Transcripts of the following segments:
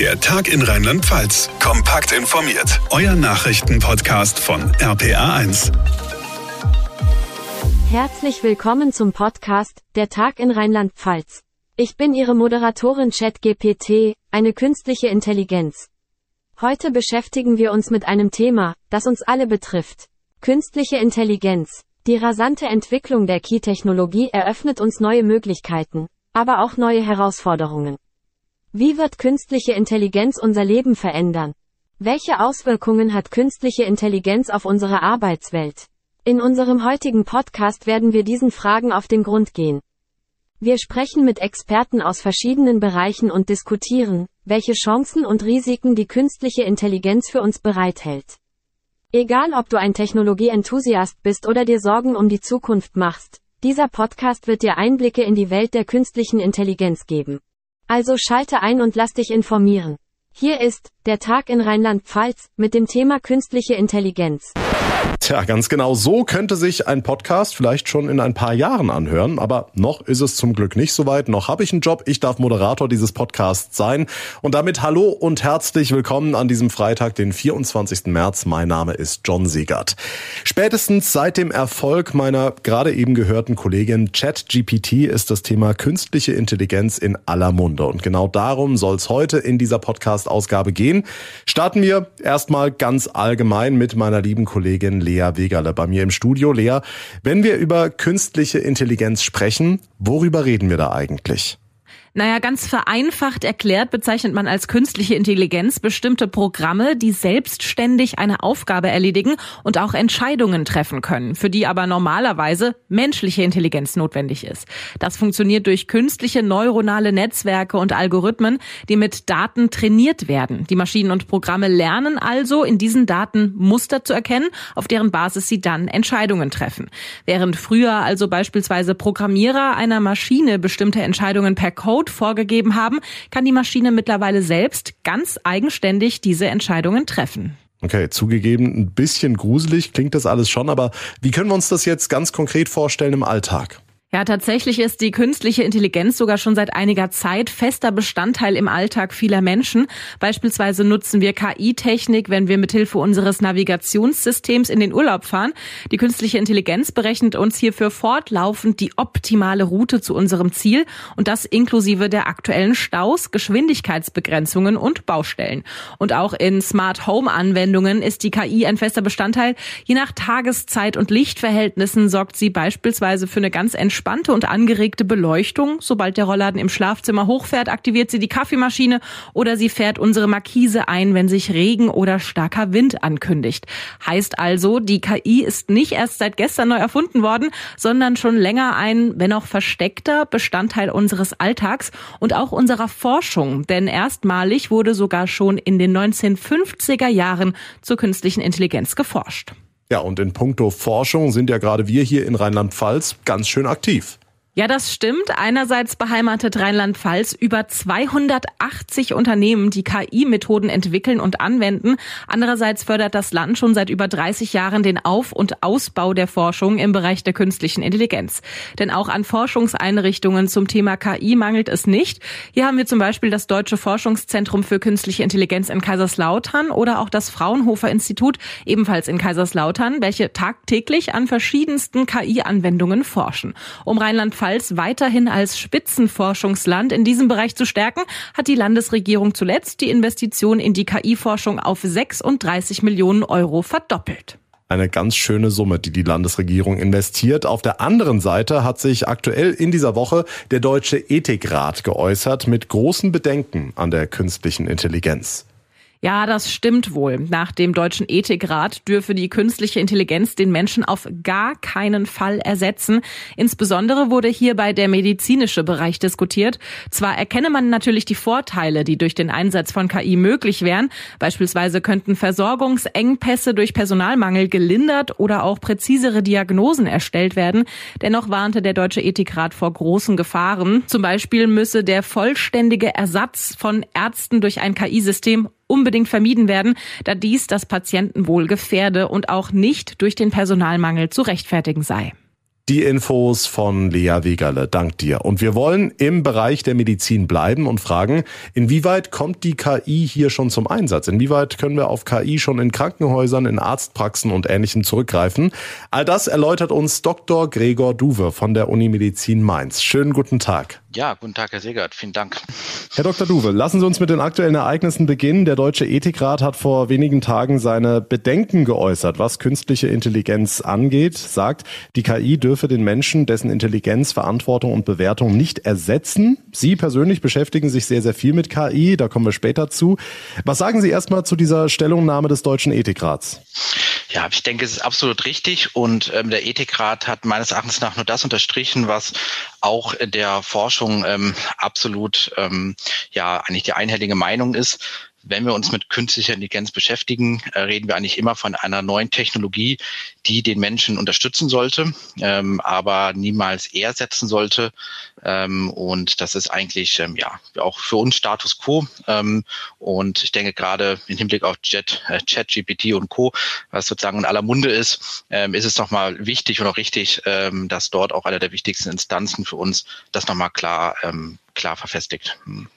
Der Tag in Rheinland-Pfalz. Kompakt informiert. Euer Nachrichtenpodcast von RPA1. Herzlich willkommen zum Podcast Der Tag in Rheinland-Pfalz. Ich bin Ihre Moderatorin ChatGPT, eine künstliche Intelligenz. Heute beschäftigen wir uns mit einem Thema, das uns alle betrifft. Künstliche Intelligenz. Die rasante Entwicklung der Key-Technologie eröffnet uns neue Möglichkeiten, aber auch neue Herausforderungen. Wie wird künstliche Intelligenz unser Leben verändern? Welche Auswirkungen hat künstliche Intelligenz auf unsere Arbeitswelt? In unserem heutigen Podcast werden wir diesen Fragen auf den Grund gehen. Wir sprechen mit Experten aus verschiedenen Bereichen und diskutieren, welche Chancen und Risiken die künstliche Intelligenz für uns bereithält. Egal ob du ein Technologie-Enthusiast bist oder dir Sorgen um die Zukunft machst, dieser Podcast wird dir Einblicke in die Welt der künstlichen Intelligenz geben. Also schalte ein und lass dich informieren. Hier ist der Tag in Rheinland-Pfalz mit dem Thema künstliche Intelligenz. Tja, ganz genau so könnte sich ein Podcast vielleicht schon in ein paar Jahren anhören, aber noch ist es zum Glück nicht soweit. Noch habe ich einen Job. Ich darf Moderator dieses Podcasts sein. Und damit hallo und herzlich willkommen an diesem Freitag, den 24. März. Mein Name ist John Siegert. Spätestens seit dem Erfolg meiner gerade eben gehörten Kollegin ChatGPT ist das Thema künstliche Intelligenz in aller Munde. Und genau darum soll es heute in dieser Podcast-Ausgabe gehen. Starten wir erstmal ganz allgemein mit meiner lieben Kollegin Lea Wegerle bei mir im Studio. Lea, wenn wir über künstliche Intelligenz sprechen, worüber reden wir da eigentlich? Naja, ganz vereinfacht erklärt bezeichnet man als künstliche Intelligenz bestimmte Programme, die selbstständig eine Aufgabe erledigen und auch Entscheidungen treffen können, für die aber normalerweise menschliche Intelligenz notwendig ist. Das funktioniert durch künstliche neuronale Netzwerke und Algorithmen, die mit Daten trainiert werden. Die Maschinen und Programme lernen also, in diesen Daten Muster zu erkennen, auf deren Basis sie dann Entscheidungen treffen. Während früher also beispielsweise Programmierer einer Maschine bestimmte Entscheidungen per Code Code vorgegeben haben, kann die Maschine mittlerweile selbst ganz eigenständig diese Entscheidungen treffen. Okay, zugegeben, ein bisschen gruselig klingt das alles schon, aber wie können wir uns das jetzt ganz konkret vorstellen im Alltag? Ja, tatsächlich ist die künstliche Intelligenz sogar schon seit einiger Zeit fester Bestandteil im Alltag vieler Menschen. Beispielsweise nutzen wir KI-Technik, wenn wir mithilfe unseres Navigationssystems in den Urlaub fahren. Die künstliche Intelligenz berechnet uns hierfür fortlaufend die optimale Route zu unserem Ziel und das inklusive der aktuellen Staus, Geschwindigkeitsbegrenzungen und Baustellen. Und auch in Smart Home Anwendungen ist die KI ein fester Bestandteil. Je nach Tageszeit und Lichtverhältnissen sorgt sie beispielsweise für eine ganz und angeregte Beleuchtung. Sobald der Rollladen im Schlafzimmer hochfährt, aktiviert sie die Kaffeemaschine oder sie fährt unsere Markise ein, wenn sich Regen oder starker Wind ankündigt. Heißt also, die KI ist nicht erst seit gestern neu erfunden worden, sondern schon länger ein, wenn auch versteckter Bestandteil unseres Alltags und auch unserer Forschung. Denn erstmalig wurde sogar schon in den 1950er Jahren zur künstlichen Intelligenz geforscht. Ja, und in puncto Forschung sind ja gerade wir hier in Rheinland-Pfalz ganz schön aktiv. Ja, das stimmt. Einerseits beheimatet Rheinland-Pfalz über 280 Unternehmen, die KI-Methoden entwickeln und anwenden. Andererseits fördert das Land schon seit über 30 Jahren den Auf- und Ausbau der Forschung im Bereich der künstlichen Intelligenz. Denn auch an Forschungseinrichtungen zum Thema KI mangelt es nicht. Hier haben wir zum Beispiel das Deutsche Forschungszentrum für künstliche Intelligenz in Kaiserslautern oder auch das Fraunhofer Institut ebenfalls in Kaiserslautern, welche tagtäglich an verschiedensten KI-Anwendungen forschen. Um Rheinland Rheinland-Pfalz weiterhin als Spitzenforschungsland in diesem Bereich zu stärken, hat die Landesregierung zuletzt die Investition in die KI-Forschung auf 36 Millionen Euro verdoppelt eine ganz schöne Summe, die die Landesregierung investiert. Auf der anderen Seite hat sich aktuell in dieser Woche der Deutsche Ethikrat geäußert mit großen Bedenken an der künstlichen Intelligenz. Ja, das stimmt wohl. Nach dem Deutschen Ethikrat dürfe die künstliche Intelligenz den Menschen auf gar keinen Fall ersetzen. Insbesondere wurde hierbei der medizinische Bereich diskutiert. Zwar erkenne man natürlich die Vorteile, die durch den Einsatz von KI möglich wären. Beispielsweise könnten Versorgungsengpässe durch Personalmangel gelindert oder auch präzisere Diagnosen erstellt werden. Dennoch warnte der Deutsche Ethikrat vor großen Gefahren. Zum Beispiel müsse der vollständige Ersatz von Ärzten durch ein KI-System unbedingt vermieden werden, da dies das Patientenwohl gefährde und auch nicht durch den Personalmangel zu rechtfertigen sei. Die Infos von Lea Wegerle. Dank dir. Und wir wollen im Bereich der Medizin bleiben und fragen, inwieweit kommt die KI hier schon zum Einsatz? Inwieweit können wir auf KI schon in Krankenhäusern, in Arztpraxen und Ähnlichem zurückgreifen? All das erläutert uns Dr. Gregor Duwe von der Uni Medizin Mainz. Schönen guten Tag. Ja, guten Tag, Herr Segert. Vielen Dank. Herr Dr. Duwe, lassen Sie uns mit den aktuellen Ereignissen beginnen. Der Deutsche Ethikrat hat vor wenigen Tagen seine Bedenken geäußert, was künstliche Intelligenz angeht, sagt, die KI dürfe den Menschen, dessen Intelligenz, Verantwortung und Bewertung nicht ersetzen. Sie persönlich beschäftigen sich sehr, sehr viel mit KI, da kommen wir später zu. Was sagen Sie erstmal zu dieser Stellungnahme des Deutschen Ethikrats? Ja, ich denke, es ist absolut richtig und ähm, der Ethikrat hat meines Erachtens nach nur das unterstrichen, was auch der Forschung ähm, absolut ähm, ja eigentlich die einhellige Meinung ist wenn wir uns mit künstlicher Intelligenz beschäftigen, äh, reden wir eigentlich immer von einer neuen Technologie, die den Menschen unterstützen sollte, ähm, aber niemals ersetzen sollte. Ähm, und das ist eigentlich ähm, ja auch für uns Status quo. Ähm, und ich denke gerade im Hinblick auf Jet, äh, ChatGPT und Co., was sozusagen in aller Munde ist, ähm, ist es nochmal wichtig und auch richtig, ähm, dass dort auch einer der wichtigsten Instanzen für uns das nochmal klar, klar verfestigt. Hm.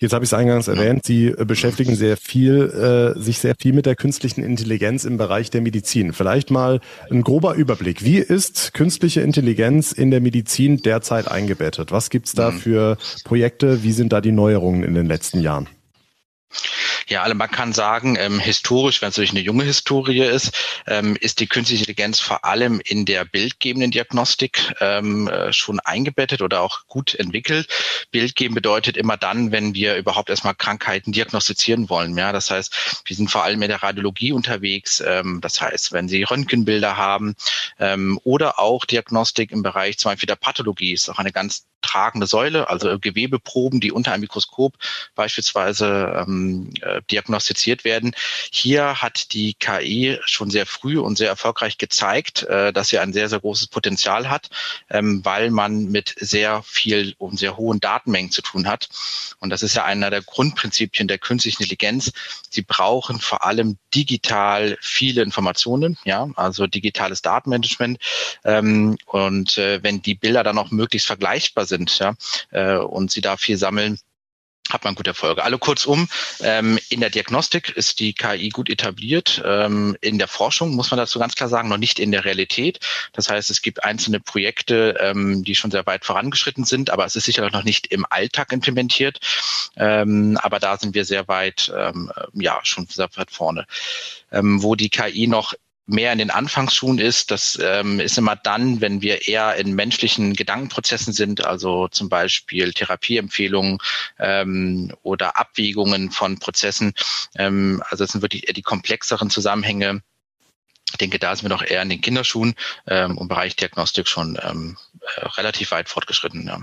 Jetzt habe ich es eingangs erwähnt, Sie äh, beschäftigen sehr viel, äh, sich sehr viel mit der künstlichen Intelligenz im Bereich der Medizin. Vielleicht mal ein grober Überblick. Wie ist künstliche Intelligenz in der Medizin derzeit eingebettet? Was gibt's da mhm. für Projekte? Wie sind da die Neuerungen in den letzten Jahren? Ja, also man kann sagen, ähm, historisch, wenn es natürlich eine junge Historie ist, ähm, ist die künstliche Intelligenz vor allem in der bildgebenden Diagnostik ähm, äh, schon eingebettet oder auch gut entwickelt. Bildgeben bedeutet immer dann, wenn wir überhaupt erstmal Krankheiten diagnostizieren wollen. Ja, das heißt, wir sind vor allem in der Radiologie unterwegs. Ähm, das heißt, wenn Sie Röntgenbilder haben ähm, oder auch Diagnostik im Bereich zum Beispiel der Pathologie ist auch eine ganz tragende Säule, also Gewebeproben, die unter einem Mikroskop beispielsweise ähm, äh, diagnostiziert werden. Hier hat die KI schon sehr früh und sehr erfolgreich gezeigt, äh, dass sie ein sehr, sehr großes Potenzial hat, ähm, weil man mit sehr viel und sehr hohen Datenmengen zu tun hat. Und das ist ja einer der Grundprinzipien der künstlichen Intelligenz. Sie brauchen vor allem digital viele Informationen, ja, also digitales Datenmanagement. Ähm, und äh, wenn die Bilder dann auch möglichst vergleichbar sind, ja, äh, und sie da viel sammeln, hat man gute Erfolge. Alle kurzum, ähm, in der Diagnostik ist die KI gut etabliert. Ähm, in der Forschung muss man dazu ganz klar sagen, noch nicht in der Realität. Das heißt, es gibt einzelne Projekte, ähm, die schon sehr weit vorangeschritten sind, aber es ist sicherlich noch nicht im Alltag implementiert. Ähm, aber da sind wir sehr weit, ähm, ja, schon sehr weit vorne. Ähm, wo die KI noch mehr in den Anfangsschuhen ist. Das ähm, ist immer dann, wenn wir eher in menschlichen Gedankenprozessen sind, also zum Beispiel Therapieempfehlungen ähm, oder Abwägungen von Prozessen. Ähm, also das sind wirklich eher die komplexeren Zusammenhänge. Ich denke, da sind wir noch eher in den Kinderschuhen ähm, im Bereich Diagnostik schon ähm, äh, relativ weit fortgeschritten. Ja.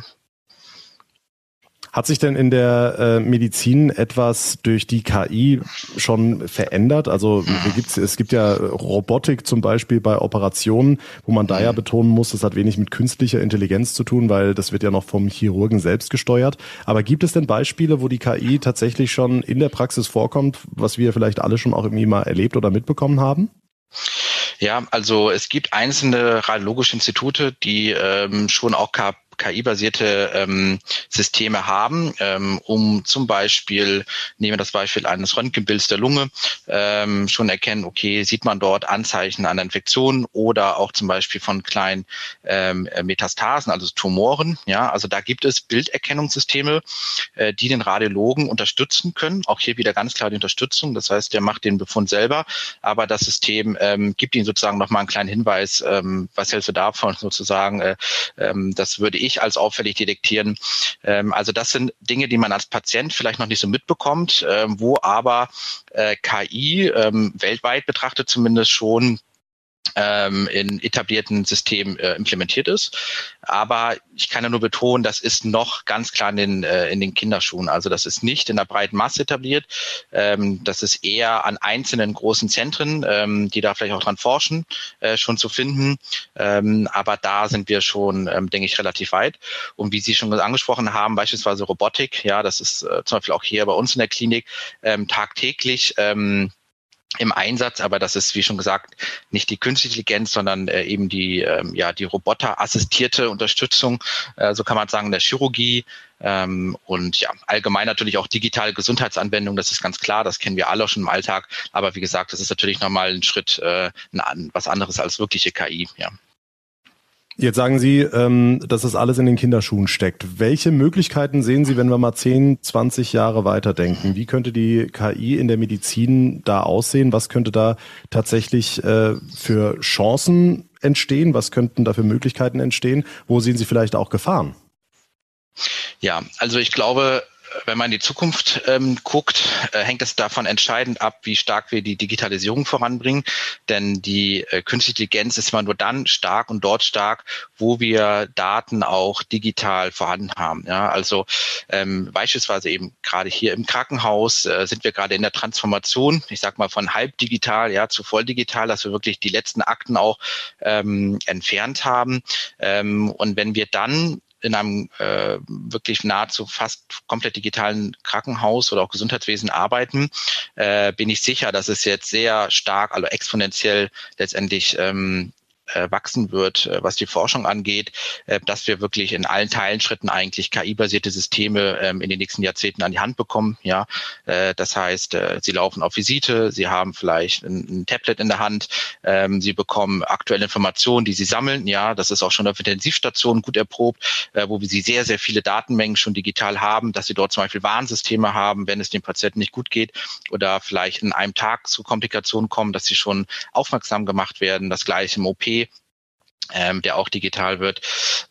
Hat sich denn in der äh, Medizin etwas durch die KI schon verändert? Also gibt's, es gibt ja Robotik zum Beispiel bei Operationen, wo man da ja mhm. betonen muss, das hat wenig mit künstlicher Intelligenz zu tun, weil das wird ja noch vom Chirurgen selbst gesteuert. Aber gibt es denn Beispiele, wo die KI tatsächlich schon in der Praxis vorkommt, was wir vielleicht alle schon auch irgendwie mal erlebt oder mitbekommen haben? Ja, also es gibt einzelne radiologische Institute, die ähm, schon auch KI-basierte ähm, Systeme haben, ähm, um zum Beispiel, nehmen wir das Beispiel eines Röntgenbilds der Lunge, ähm, schon erkennen, okay, sieht man dort Anzeichen einer Infektion oder auch zum Beispiel von kleinen ähm, Metastasen, also Tumoren. Ja, also da gibt es Bilderkennungssysteme, äh, die den Radiologen unterstützen können. Auch hier wieder ganz klar die Unterstützung. Das heißt, der macht den Befund selber, aber das System ähm, gibt ihm sozusagen nochmal einen kleinen Hinweis, ähm, was hältst du davon sozusagen, äh, ähm, das würde ich als auffällig detektieren. Ähm, also das sind Dinge, die man als Patient vielleicht noch nicht so mitbekommt, ähm, wo aber äh, KI ähm, weltweit betrachtet zumindest schon in etablierten Systemen äh, implementiert ist. Aber ich kann ja nur betonen, das ist noch ganz klar in den, äh, in den Kinderschuhen. Also das ist nicht in der breiten Masse etabliert. Ähm, das ist eher an einzelnen großen Zentren, ähm, die da vielleicht auch dran forschen, äh, schon zu finden. Ähm, aber da sind wir schon, ähm, denke ich, relativ weit. Und wie Sie schon angesprochen haben, beispielsweise Robotik, ja, das ist äh, zum Beispiel auch hier bei uns in der Klinik ähm, tagtäglich. Im Einsatz, aber das ist, wie schon gesagt, nicht die künstliche Intelligenz, sondern äh, eben die, ähm, ja, die roboterassistierte Unterstützung, äh, so kann man sagen, der Chirurgie ähm, und ja, allgemein natürlich auch digitale Gesundheitsanwendungen, das ist ganz klar, das kennen wir alle schon im Alltag, aber wie gesagt, das ist natürlich nochmal ein Schritt, äh, ein, was anderes als wirkliche KI, ja. Jetzt sagen Sie, ähm, dass das alles in den Kinderschuhen steckt. Welche Möglichkeiten sehen Sie, wenn wir mal 10, 20 Jahre weiterdenken? Wie könnte die KI in der Medizin da aussehen? Was könnte da tatsächlich äh, für Chancen entstehen? Was könnten da für Möglichkeiten entstehen? Wo sehen Sie vielleicht auch Gefahren? Ja, also ich glaube, wenn man in die Zukunft ähm, guckt, äh, hängt es davon entscheidend ab, wie stark wir die Digitalisierung voranbringen. Denn die äh, künstliche Intelligenz ist immer nur dann stark und dort stark, wo wir Daten auch digital vorhanden haben. Ja, also ähm, beispielsweise eben gerade hier im Krankenhaus äh, sind wir gerade in der Transformation, ich sag mal von halb digital ja, zu voll digital, dass wir wirklich die letzten Akten auch ähm, entfernt haben. Ähm, und wenn wir dann in einem äh, wirklich nahezu fast komplett digitalen Krankenhaus oder auch Gesundheitswesen arbeiten, äh, bin ich sicher, dass es jetzt sehr stark, also exponentiell letztendlich ähm, äh, wachsen wird, äh, was die Forschung angeht, äh, dass wir wirklich in allen Teilenschritten eigentlich KI-basierte Systeme ähm, in den nächsten Jahrzehnten an die Hand bekommen. Ja, äh, das heißt, äh, sie laufen auf Visite, sie haben vielleicht ein, Tablet in der Hand, ähm, sie bekommen aktuelle Informationen, die sie sammeln. Ja, das ist auch schon auf Intensivstationen gut erprobt, äh, wo wir sie sehr, sehr viele Datenmengen schon digital haben, dass sie dort zum Beispiel Warnsysteme haben, wenn es dem Patienten nicht gut geht oder vielleicht in einem Tag zu Komplikationen kommen, dass sie schon aufmerksam gemacht werden. Das gleiche im OP be ähm, der auch digital wird,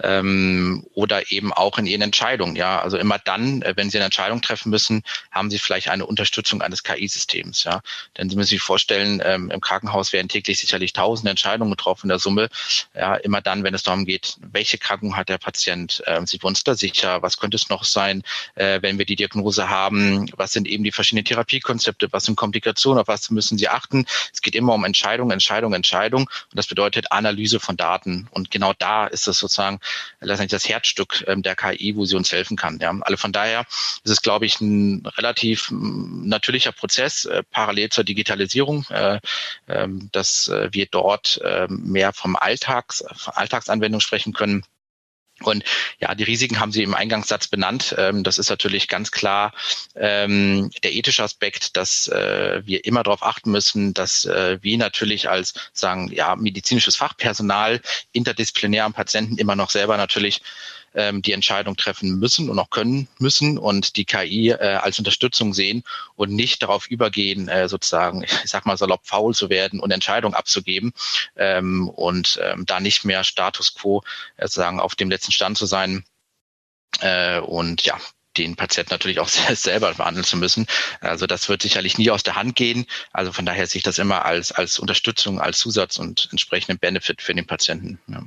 ähm, oder eben auch in ihren Entscheidungen. Ja, also immer dann, äh, wenn Sie eine Entscheidung treffen müssen, haben Sie vielleicht eine Unterstützung eines KI-Systems. Ja, denn Sie müssen sich vorstellen, ähm, im Krankenhaus werden täglich sicherlich tausende Entscheidungen getroffen in der Summe. Ja, immer dann, wenn es darum geht, welche Krankung hat der Patient, ähm, sind wir uns da sicher, was könnte es noch sein, äh, wenn wir die Diagnose haben, was sind eben die verschiedenen Therapiekonzepte, was sind Komplikationen, auf was müssen Sie achten. Es geht immer um Entscheidung, Entscheidung, Entscheidung und das bedeutet Analyse von Daten. Daten. Und genau da ist es sozusagen letztendlich das Herzstück ähm, der KI, wo sie uns helfen kann. Ja. Also von daher ist es, glaube ich, ein relativ natürlicher Prozess, äh, parallel zur Digitalisierung, äh, äh, dass äh, wir dort äh, mehr vom Alltags, Alltagsanwendung sprechen können und ja, die Risiken haben Sie im Eingangssatz benannt. Ähm, das ist natürlich ganz klar ähm, der ethische Aspekt, dass äh, wir immer darauf achten müssen, dass äh, wir natürlich als sagen ja medizinisches Fachpersonal interdisziplinär am Patienten immer noch selber natürlich ähm, die Entscheidung treffen müssen und auch können müssen und die KI äh, als Unterstützung sehen und nicht darauf übergehen, äh, sozusagen, ich sag mal salopp faul zu werden und Entscheidungen abzugeben ähm, und ähm, da nicht mehr Status quo äh, sozusagen auf dem letzten Stand zu sein. Äh, und ja, den Patienten natürlich auch selber behandeln zu müssen. Also das wird sicherlich nie aus der Hand gehen. Also von daher sehe ich das immer als, als Unterstützung, als Zusatz und entsprechenden Benefit für den Patienten. Ja.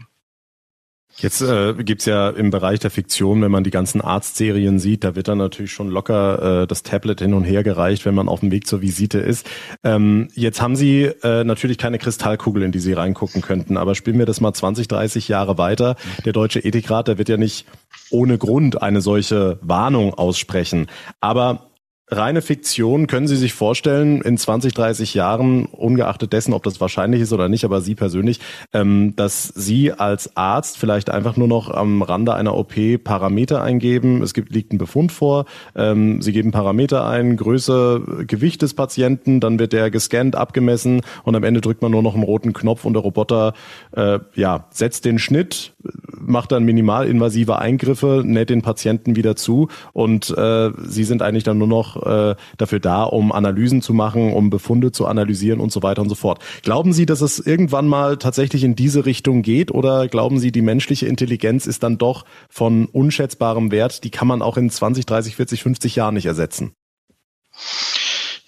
Jetzt äh, gibt ja im Bereich der Fiktion, wenn man die ganzen Arztserien sieht, da wird dann natürlich schon locker äh, das Tablet hin und her gereicht, wenn man auf dem Weg zur Visite ist. Ähm, jetzt haben Sie äh, natürlich keine Kristallkugel, in die Sie reingucken könnten, aber spielen wir das mal 20, 30 Jahre weiter. Der Deutsche Ethikrat, der wird ja nicht ohne Grund eine solche Warnung aussprechen. Aber reine Fiktion, können Sie sich vorstellen, in 20, 30 Jahren, ungeachtet dessen, ob das wahrscheinlich ist oder nicht, aber Sie persönlich, ähm, dass Sie als Arzt vielleicht einfach nur noch am Rande einer OP Parameter eingeben. Es gibt, liegt ein Befund vor. Ähm, Sie geben Parameter ein, Größe, Gewicht des Patienten, dann wird der gescannt, abgemessen und am Ende drückt man nur noch einen roten Knopf und der Roboter äh, ja, setzt den Schnitt, macht dann minimalinvasive Eingriffe, näht den Patienten wieder zu und äh, Sie sind eigentlich dann nur noch äh, dafür da, um Analysen zu machen, um Befunde zu analysieren und so weiter und so fort. Glauben Sie, dass es irgendwann mal tatsächlich in diese Richtung geht oder glauben Sie, die menschliche Intelligenz ist dann doch von unschätzbarem Wert, die kann man auch in 20, 30, 40, 50 Jahren nicht ersetzen?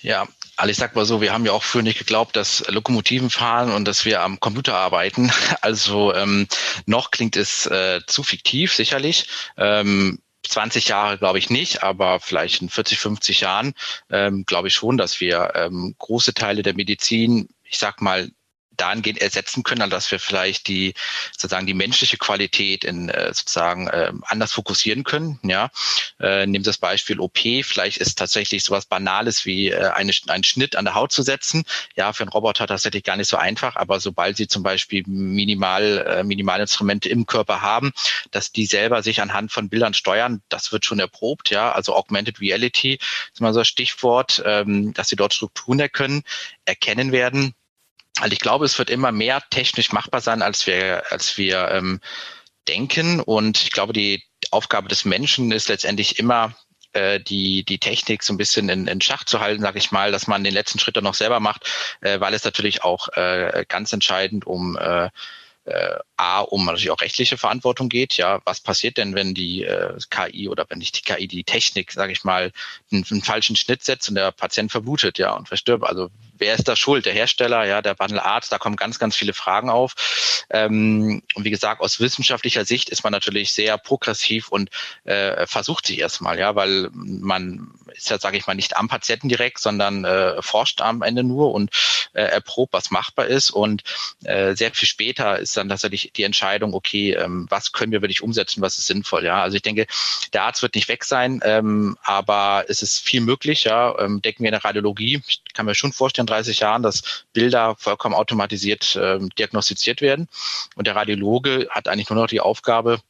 Ja, also ich sag mal so, wir haben ja auch früher nicht geglaubt, dass Lokomotiven fahren und dass wir am Computer arbeiten. Also ähm, noch klingt es äh, zu fiktiv, sicherlich. Ähm, 20 Jahre glaube ich nicht, aber vielleicht in 40, 50 Jahren ähm, glaube ich schon, dass wir ähm, große Teile der Medizin, ich sag mal, dahingehend ersetzen können, also dass wir vielleicht die sozusagen die menschliche Qualität in äh, sozusagen äh, anders fokussieren können. Ja, äh, nehmen Sie das Beispiel OP. Vielleicht ist tatsächlich sowas Banales wie äh, eine, einen Schnitt an der Haut zu setzen. Ja, für einen Roboter tatsächlich gar nicht so einfach. Aber sobald Sie zum Beispiel minimal äh, Minimalinstrumente im Körper haben, dass die selber sich anhand von Bildern steuern, das wird schon erprobt. Ja, also Augmented Reality ist mal so ein Stichwort, ähm, dass Sie dort Strukturen erkennen, erkennen werden also ich glaube, es wird immer mehr technisch machbar sein, als wir, als wir ähm, denken. Und ich glaube, die Aufgabe des Menschen ist letztendlich immer, äh, die, die Technik so ein bisschen in, in Schach zu halten, sage ich mal, dass man den letzten Schritt dann noch selber macht, äh, weil es natürlich auch äh, ganz entscheidend um äh, äh, A, um natürlich auch rechtliche Verantwortung geht. Ja, was passiert denn, wenn die äh, KI oder wenn nicht die KI, die Technik, sage ich mal, einen, einen, falschen Schnitt setzt und der Patient verblutet, ja, und verstirbt? Also wer ist da schuld? Der Hersteller, ja, der Wandelarzt, da kommen ganz, ganz viele Fragen auf. Ähm, und wie gesagt, aus wissenschaftlicher Sicht ist man natürlich sehr progressiv und äh, versucht sich erstmal, ja, weil man ist ja, sage ich mal, nicht am Patienten direkt, sondern äh, forscht am Ende nur und äh, erprobt, was machbar ist. Und äh, sehr viel später ist dann tatsächlich die Entscheidung, okay, ähm, was können wir wirklich umsetzen, was ist sinnvoll. Ja, also ich denke, der Arzt wird nicht weg sein, ähm, aber es ist viel möglich. Ja, ähm, denken wir in der Radiologie. Ich kann mir schon vorstellen, 30 Jahren, dass Bilder vollkommen automatisiert ähm, diagnostiziert werden. Und der Radiologe hat eigentlich nur noch die Aufgabe,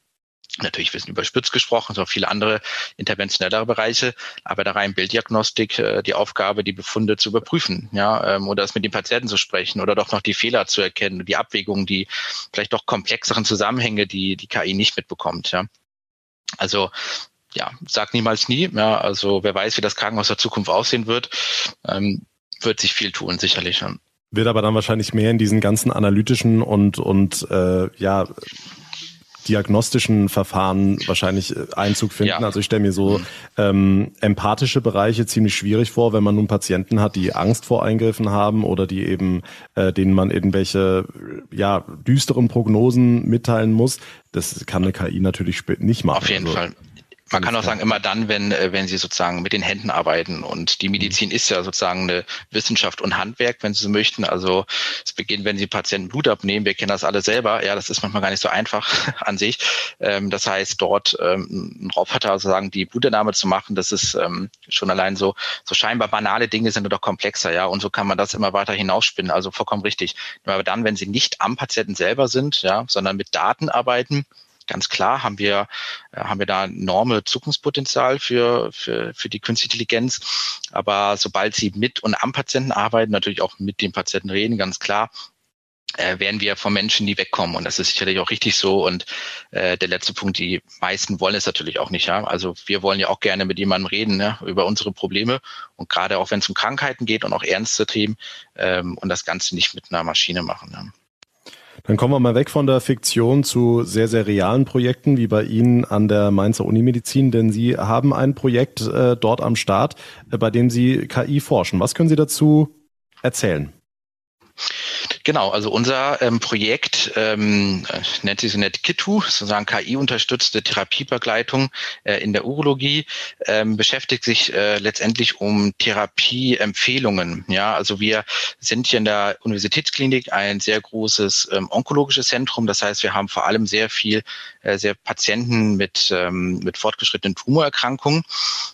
Natürlich wissen überspitzt gesprochen, so viele andere interventionellere Bereiche, aber da rein Bilddiagnostik äh, die Aufgabe, die Befunde zu überprüfen, ja, ähm, oder es mit den Patienten zu sprechen oder doch noch die Fehler zu erkennen, die Abwägungen, die vielleicht doch komplexeren Zusammenhänge, die die KI nicht mitbekommt, ja. Also ja, sag niemals nie. Ja, also wer weiß, wie das Krankenhaus der Zukunft aussehen wird, ähm, wird sich viel tun, sicherlich. Wird aber dann wahrscheinlich mehr in diesen ganzen analytischen und und äh, ja diagnostischen Verfahren wahrscheinlich äh, Einzug finden. Ja. Also ich stelle mir so mhm. ähm, empathische Bereiche ziemlich schwierig vor, wenn man nun Patienten hat, die Angst vor Eingriffen haben oder die eben, äh, denen man irgendwelche ja düsteren Prognosen mitteilen muss. Das kann eine KI natürlich nicht machen. Auf jeden also, Fall. Man kann auch sagen, immer dann, wenn, äh, wenn Sie sozusagen mit den Händen arbeiten. Und die Medizin ist ja sozusagen eine Wissenschaft und Handwerk, wenn Sie so möchten. Also es beginnt, wenn Sie Patienten Blut abnehmen. Wir kennen das alle selber. Ja, das ist manchmal gar nicht so einfach an sich. Ähm, das heißt, dort ähm, ein Roboter sozusagen die Blutentnahme zu machen, das ist ähm, schon allein so, so scheinbar banale Dinge sind doch komplexer. Ja, und so kann man das immer weiter hinausspinnen. Also vollkommen richtig. Aber dann, wenn Sie nicht am Patienten selber sind, ja, sondern mit Daten arbeiten, ganz klar haben wir, äh, haben wir da enorme Zukunftspotenzial für, für, für die künstliche Intelligenz. Aber sobald sie mit und am Patienten arbeiten, natürlich auch mit dem Patienten reden, ganz klar, äh, werden wir von Menschen nie wegkommen. Und das ist sicherlich auch richtig so. Und äh, der letzte Punkt, die meisten wollen es natürlich auch nicht. Ja? Also wir wollen ja auch gerne mit jemandem reden ja, über unsere Probleme. Und gerade auch wenn es um Krankheiten geht und auch ernste Themen ähm, und das Ganze nicht mit einer Maschine machen. Ja. Dann kommen wir mal weg von der Fiktion zu sehr, sehr realen Projekten, wie bei Ihnen an der Mainzer Unimedizin, denn Sie haben ein Projekt äh, dort am Start, äh, bei dem Sie KI forschen. Was können Sie dazu erzählen? Genau, also unser ähm, Projekt ähm, nennt sich so NetKitu, sozusagen KI-unterstützte Therapiebegleitung äh, in der Urologie, ähm, beschäftigt sich äh, letztendlich um Therapieempfehlungen. Ja, also wir sind hier in der Universitätsklinik ein sehr großes ähm, onkologisches Zentrum. Das heißt, wir haben vor allem sehr viel, äh, sehr Patienten mit ähm, mit fortgeschrittenen Tumorerkrankungen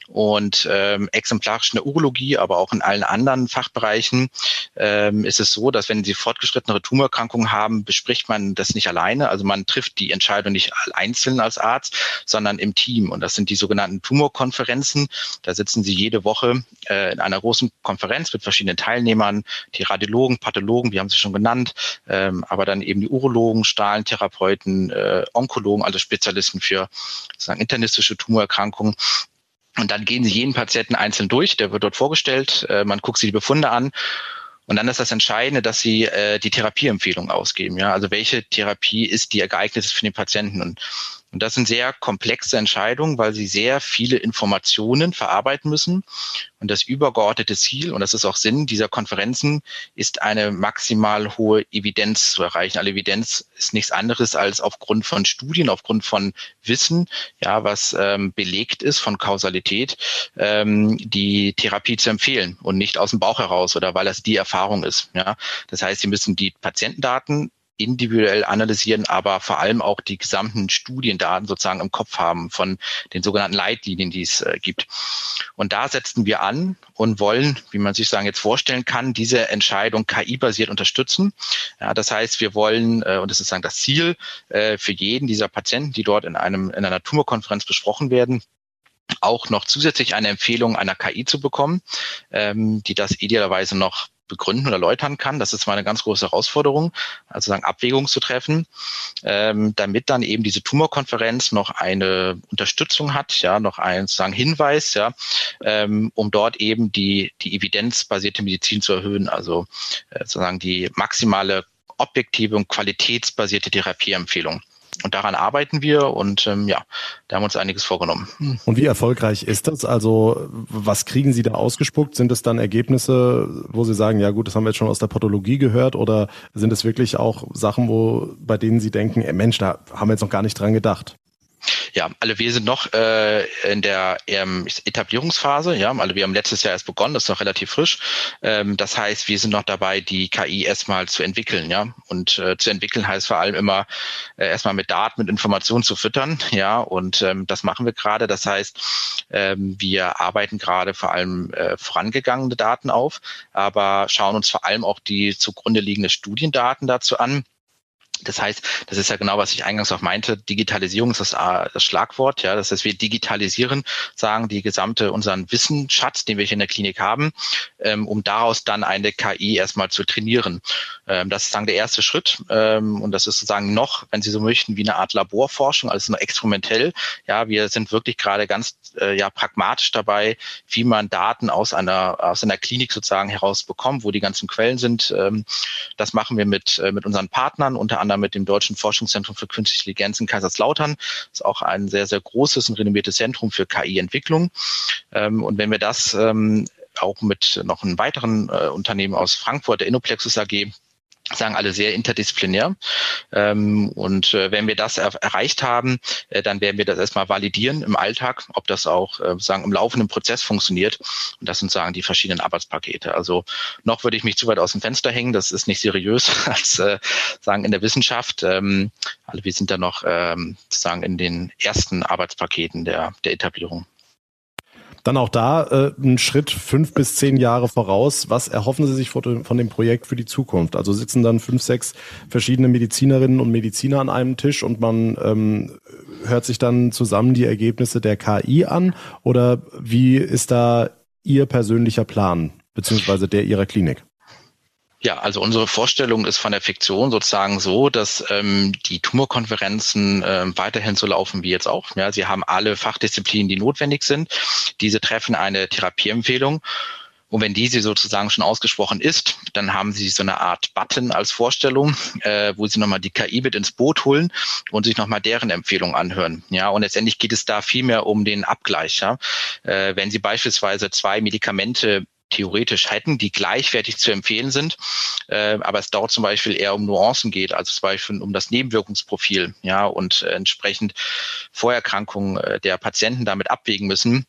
und ähm, exemplarisch in der Urologie, aber auch in allen anderen Fachbereichen ähm, ist es so, dass wenn sie fortgeschrittene fortgeschrittenere Tumorerkrankungen haben, bespricht man das nicht alleine. Also man trifft die Entscheidung nicht einzeln als Arzt, sondern im Team. Und das sind die sogenannten Tumorkonferenzen. Da sitzen sie jede Woche äh, in einer großen Konferenz mit verschiedenen Teilnehmern, die Radiologen, Pathologen, wir haben sie schon genannt, ähm, aber dann eben die Urologen, Strahlentherapeuten, äh, Onkologen, also Spezialisten für sozusagen internistische Tumorerkrankungen. Und dann gehen sie jeden Patienten einzeln durch, der wird dort vorgestellt, äh, man guckt sich die Befunde an und dann ist das Entscheidende, dass sie äh, die Therapieempfehlung ausgeben. Ja, also welche Therapie ist die geeignet ist für den Patienten. Und Und das sind sehr komplexe Entscheidungen, weil sie sehr viele Informationen verarbeiten müssen. Und das übergeordnete Ziel, und das ist auch Sinn dieser Konferenzen, ist eine maximal hohe Evidenz zu erreichen. Alle Evidenz ist nichts anderes als aufgrund von Studien, aufgrund von Wissen, ja, was ähm, belegt ist von Kausalität, ähm, die Therapie zu empfehlen und nicht aus dem Bauch heraus oder weil das die Erfahrung ist. Ja. Das heißt, Sie müssen die Patientendaten individuell analysieren, aber vor allem auch die gesamten Studiendaten sozusagen im Kopf haben von den sogenannten Leitlinien, die es äh, gibt. Und da setzen wir an und wollen, wie man sich sagen jetzt vorstellen kann, diese Entscheidung KI-basiert unterstützen. Ja, das heißt, wir wollen, äh, und das ist sagen das Ziel äh, für jeden dieser Patienten, die dort in einem in einer Tumorkonferenz besprochen werden, auch noch zusätzlich eine Empfehlung einer KI zu bekommen, ähm, die das idealerweise noch begründen oder erläutern kann. Das ist mal eine ganz große Herausforderung, also sagen Abwägung zu treffen, ähm, damit dann eben diese Tumorkonferenz noch eine Unterstützung hat, ja, noch einen sagen Hinweis, ja, ähm, um dort eben die die evidenzbasierte Medizin zu erhöhen, also äh, sozusagen die maximale objektive und qualitätsbasierte Therapieempfehlung. Und daran arbeiten wir und ähm, ja, da haben wir uns einiges vorgenommen. Und wie erfolgreich ist das? Also was kriegen Sie da ausgespuckt? Sind es dann Ergebnisse, wo Sie sagen, ja gut, das haben wir jetzt schon aus der Pathologie gehört oder sind es wirklich auch Sachen, wo bei denen Sie denken, ey Mensch, da haben wir jetzt noch gar nicht dran gedacht? Ja, alle wir sind noch äh, in der ähm, Etablierungsphase. Ja, alle wir haben letztes Jahr erst begonnen, das ist noch relativ frisch. Ähm, das heißt, wir sind noch dabei, die KI erstmal zu entwickeln. Ja, und äh, zu entwickeln heißt vor allem immer äh, erstmal mit Daten, mit Informationen zu füttern. Ja, und ähm, das machen wir gerade. Das heißt, ähm, wir arbeiten gerade vor allem äh, vorangegangene Daten auf, aber schauen uns vor allem auch die zugrunde liegende Studiendaten dazu an das heißt, das ist ja genau, was ich eingangs auch meinte. Digitalisierung ist das, das Schlagwort. Ja, das heißt, wir digitalisieren, sagen die gesamte unseren Wissensschatz, den wir hier in der Klinik haben, ähm, um daraus dann eine KI erstmal zu trainieren. Ähm, das ist sagen der erste Schritt. Ähm, und das ist sozusagen noch, wenn Sie so möchten, wie eine Art Laborforschung, also nur experimentell. Ja, wir sind wirklich gerade ganz äh, ja pragmatisch dabei, wie man Daten aus einer aus einer Klinik sozusagen herausbekommt, wo die ganzen Quellen sind. Ähm, das machen wir mit äh, mit unseren Partnern unter anderem mit dem Deutschen Forschungszentrum für Künstliche Intelligenz in Kaiserslautern. Das ist auch ein sehr, sehr großes und renommiertes Zentrum für KI-Entwicklung. Ähm, und wenn wir das ähm, auch mit noch einem weiteren äh, Unternehmen aus Frankfurt, der Innoplexus AG, sagen alle sehr interdisziplinär. Ähm, und äh, wenn wir das er erreicht haben, äh, dann werden wir das erstmal validieren im Alltag, ob das auch äh, sagen im laufenden Prozess funktioniert. Und das sind sagen die verschiedenen Arbeitspakete. Also noch würde ich mich zu weit aus dem Fenster hängen. Das ist nicht seriös als äh, sagen in der Wissenschaft. Ähm, also wir sind da noch ähm, sagen in den ersten Arbeitspaketen der der Etablierung. Dann auch da äh, ein Schritt fünf bis zehn Jahre voraus. Was erhoffen Sie sich von, dem Projekt für die Zukunft? Also sitzen dann fünf, sechs verschiedene Medizinerinnen und Mediziner an einem Tisch und man ähm, hört sich dann zusammen die Ergebnisse der KI an? Oder wie ist da Ihr persönlicher Plan, beziehungsweise der Ihrer Klinik? Ja, also unsere Vorstellung ist von der Fiktion sozusagen so, dass ähm, die Tumorkonferenzen äh, weiterhin so laufen wie jetzt auch. Ja, sie haben alle Fachdisziplinen, die notwendig sind. Diese treffen eine Therapieempfehlung. Und wenn diese sozusagen schon ausgesprochen ist, dann haben sie so eine Art Button als Vorstellung, äh, wo sie nochmal die KI mit ins Boot holen und sich nochmal deren Empfehlung anhören. Ja, und letztendlich geht es da vielmehr um den Abgleich. Ja? Äh, wenn Sie beispielsweise zwei Medikamente theoretisch hätten, die gleichwertig zu empfehlen sind. Äh, aber es dauert zum Beispiel eher um Nuancen geht, also zum Beispiel um das Nebenwirkungsprofil, ja, und äh, entsprechend Vorerkrankungen äh, der Patienten damit abwägen müssen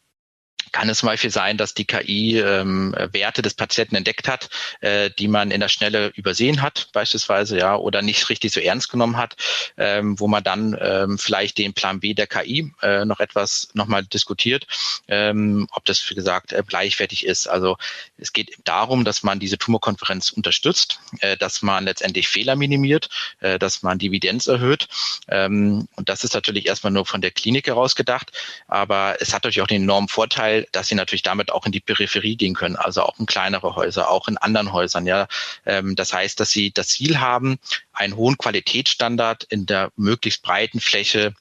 kann es zum Beispiel sein, dass die KI ähm, Werte des Patienten entdeckt hat, äh, die man in der Schnelle übersehen hat, beispielsweise, ja, oder nicht richtig so ernst genommen hat, ähm, wo man dann ähm, vielleicht den Plan B der KI äh, noch etwas nochmal diskutiert, ähm, ob das, wie gesagt, äh, gleichwertig ist. Also es geht darum, dass man diese Tumorkonferenz unterstützt, äh, dass man letztendlich Fehler minimiert, äh, dass man Dividenz erhöht. Ähm, und das ist natürlich erstmal nur von der Klinik heraus gedacht, aber es hat natürlich auch den enormen Vorteil, Vorteil, dass sie natürlich damit auch in die Peripherie gehen können, also auch in kleinere Häuser, auch in anderen Häusern. Ja, ähm, das heißt, dass sie das Ziel haben, einen hohen Qualitätsstandard in der möglichst breiten Fläche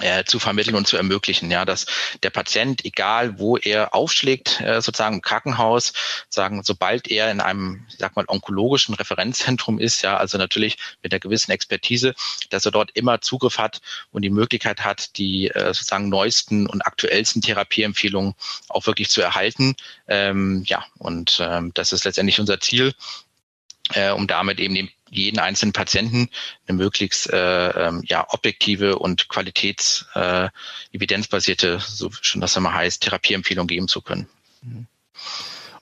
äh, zu vermitteln und zu ermöglichen, ja, dass der Patient, egal wo er aufschlägt, äh, sozusagen im Krankenhaus, sagen, sobald er in einem, ich sag mal, onkologischen Referenzzentrum ist, ja, also natürlich mit einer gewissen Expertise, dass er dort immer Zugriff hat und die Möglichkeit hat, die äh, sozusagen neuesten und aktuellsten Therapieempfehlungen auch wirklich zu erhalten. Ähm, ja, und ähm, das ist letztendlich unser Ziel, äh, um damit eben den jeden einzelnen Patienten eine möglichst äh, ähm, ja, objektive und qualitäts äh, evidenzbasierte, so schon das immer heißt, Therapieempfehlung geben zu können. Mhm.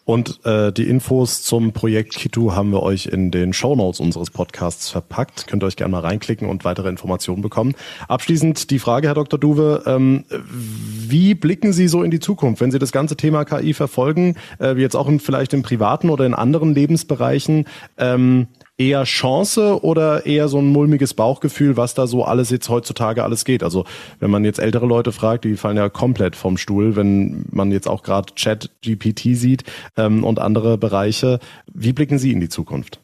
Und äh, die Infos zum Projekt Kitu haben wir euch in den Show Notes unseres Podcasts verpackt. Könnt ihr euch gerne mal reinklicken und weitere Informationen bekommen. Abschließend die Frage, Herr Dr. Duwe, ähm, wie blicken Sie so in die Zukunft, wenn Sie das ganze Thema KI verfolgen, äh, jetzt auch in, vielleicht im privaten oder in anderen Lebensbereichen? Ähm, eher Chance oder eher so ein mulmiges Bauchgefühl, was da so alles jetzt heutzutage alles geht? Also wenn man jetzt ältere Leute fragt, die fallen ja komplett vom Stuhl, wenn man jetzt auch gerade Chat GPT sieht ähm, und andere Bereiche. Wie blicken Sie in die Zukunft?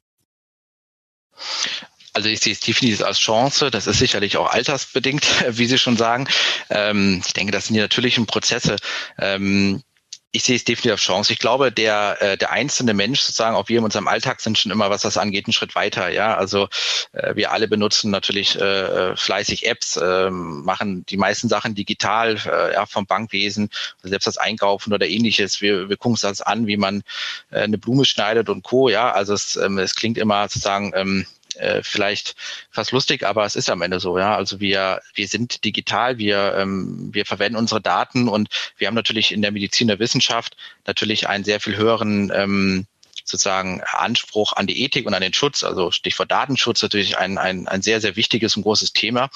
Also ich sehe es definitiv als Chance. Das ist sicherlich auch altersbedingt, wie Sie schon sagen. Ähm, ich denke, das sind die natürlichen Prozesse. Ähm, ich sehe es definitiv als Chance. Ich glaube, der, äh, der einzelne Mensch sozusagen, auch wir in unserem Alltag sind schon immer, was das angeht, einen Schritt weiter. Ja, also äh, wir alle benutzen natürlich äh, fleißig Apps, äh, machen die meisten Sachen digital, äh, ja, vom Bankwesen, selbst das Einkaufen oder ähnliches. Wir, wir gucken uns das an, wie man äh, eine Blume schneidet und Co. Ja, also es, ähm, es klingt immer sozusagen ähm, äh, vielleicht fast lustig, aber es ist am Ende so, ja. Also wir, wir sind digital, wir, ähm, wir verwenden unsere Daten und wir haben natürlich in der Medizin der Wissenschaft natürlich einen sehr viel höheren ähm, sozusagen Anspruch an die Ethik und an den Schutz, also Stichwort Datenschutz natürlich ein, ein, ein sehr, sehr wichtiges und großes Thema,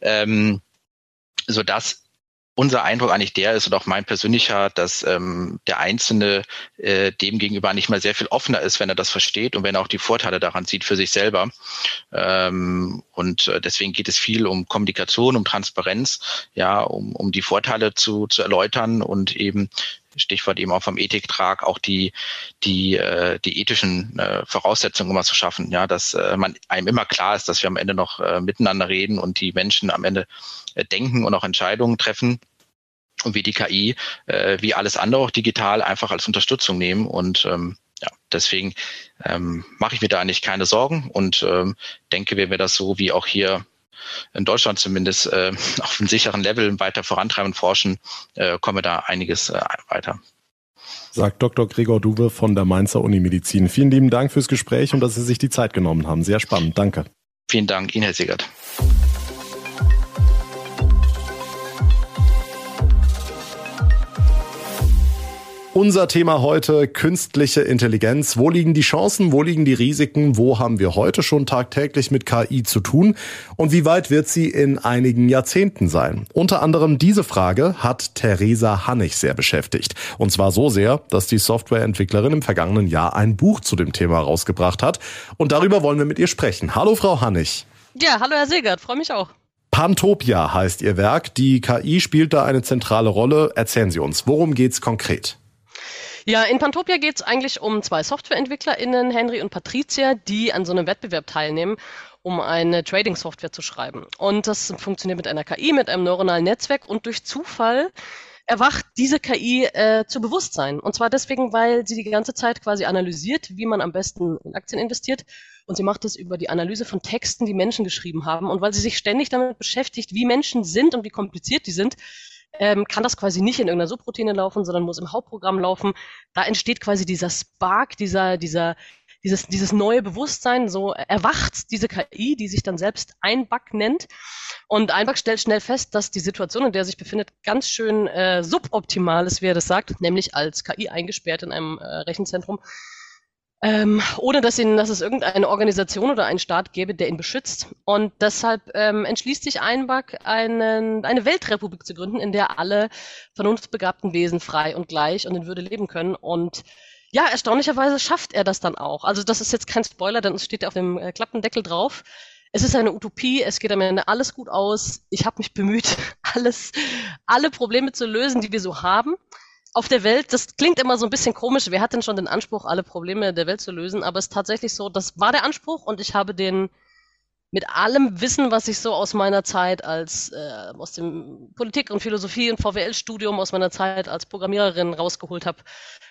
ähm, sodass unser Eindruck eigentlich der ist und auch mein persönlicher, dass ähm, der Einzelne äh, dem gegenüber nicht mal sehr viel offener ist, wenn er das versteht und wenn er auch die Vorteile daran sieht für sich selber. Ähm, und äh, deswegen geht es viel um Kommunikation, um Transparenz, ja, um, um die Vorteile zu, zu erläutern und eben Stichwort eben auch vom Ethiktrag, auch die, die, äh, die ethischen äh, Voraussetzungen immer zu schaffen, ja, dass äh, man einem immer klar ist, dass wir am Ende noch äh, miteinander reden und die Menschen am Ende äh, denken und auch Entscheidungen treffen und wie die KI, äh, wie alles andere auch digital einfach als Unterstützung nehmen und ähm, ja, deswegen ähm, mache ich mir da eigentlich keine Sorgen und ähm, denke, wenn wir das so wie auch hier in Deutschland zumindest äh, auf einem sicheren Level weiter vorantreiben und forschen, äh, kommen wir da einiges äh, weiter. Sagt Dr. Gregor Duwe von der Mainzer Unimedizin. Vielen lieben Dank fürs Gespräch und dass Sie sich die Zeit genommen haben. Sehr spannend. Danke. Vielen Dank, Ihnen, Herr Siegert. Unser Thema heute künstliche Intelligenz. Wo liegen die Chancen? Wo liegen die Risiken? Wo haben wir heute schon tagtäglich mit KI zu tun? Und wie weit wird sie in einigen Jahrzehnten sein? Unter anderem diese Frage hat Theresa Hannig sehr beschäftigt. Und zwar so sehr, dass die Softwareentwicklerin im vergangenen Jahr ein Buch zu dem Thema rausgebracht hat. Und darüber wollen wir mit ihr sprechen. Hallo, Frau Hannig. Ja, hallo, Herr Segert. Freue mich auch. Pantopia heißt Ihr Werk. Die KI spielt da eine zentrale Rolle. Erzählen Sie uns, worum geht's konkret? Ja, in Pantopia geht es eigentlich um zwei SoftwareentwicklerInnen, Henry und Patricia, die an so einem Wettbewerb teilnehmen, um eine Trading-Software zu schreiben. Und das funktioniert mit einer KI, mit einem neuronalen Netzwerk und durch Zufall erwacht diese KI äh, zu Bewusstsein. Und zwar deswegen, weil sie die ganze Zeit quasi analysiert, wie man am besten in Aktien investiert. Und sie macht das über die Analyse von Texten, die Menschen geschrieben haben. Und weil sie sich ständig damit beschäftigt, wie Menschen sind und wie kompliziert die sind, ähm, kann das quasi nicht in irgendeiner Subroutine laufen, sondern muss im Hauptprogramm laufen. Da entsteht quasi dieser Spark, dieser, dieser, dieses, dieses neue Bewusstsein, so erwacht diese KI, die sich dann selbst Einback nennt. Und Einback stellt schnell fest, dass die Situation, in der er sich befindet, ganz schön äh, suboptimal ist, wie er das sagt, nämlich als KI eingesperrt in einem äh, Rechenzentrum ähm, ohne dass, ihn, dass es irgendeine Organisation oder einen Staat gäbe, der ihn beschützt. Und deshalb ähm, entschließt sich Einback, einen, eine Weltrepublik zu gründen, in der alle vernunftbegabten Wesen frei und gleich und in Würde leben können. Und ja, erstaunlicherweise schafft er das dann auch. Also das ist jetzt kein Spoiler, denn es steht ja auf dem äh, Klappendeckel drauf. Es ist eine Utopie, es geht am Ende alles gut aus. Ich habe mich bemüht, alles, alle Probleme zu lösen, die wir so haben auf der Welt, das klingt immer so ein bisschen komisch. Wer hat denn schon den Anspruch, alle Probleme der Welt zu lösen? Aber es ist tatsächlich so, das war der Anspruch und ich habe den mit allem Wissen, was ich so aus meiner Zeit als äh, aus dem Politik und Philosophie und VWL-Studium aus meiner Zeit als Programmiererin rausgeholt habe,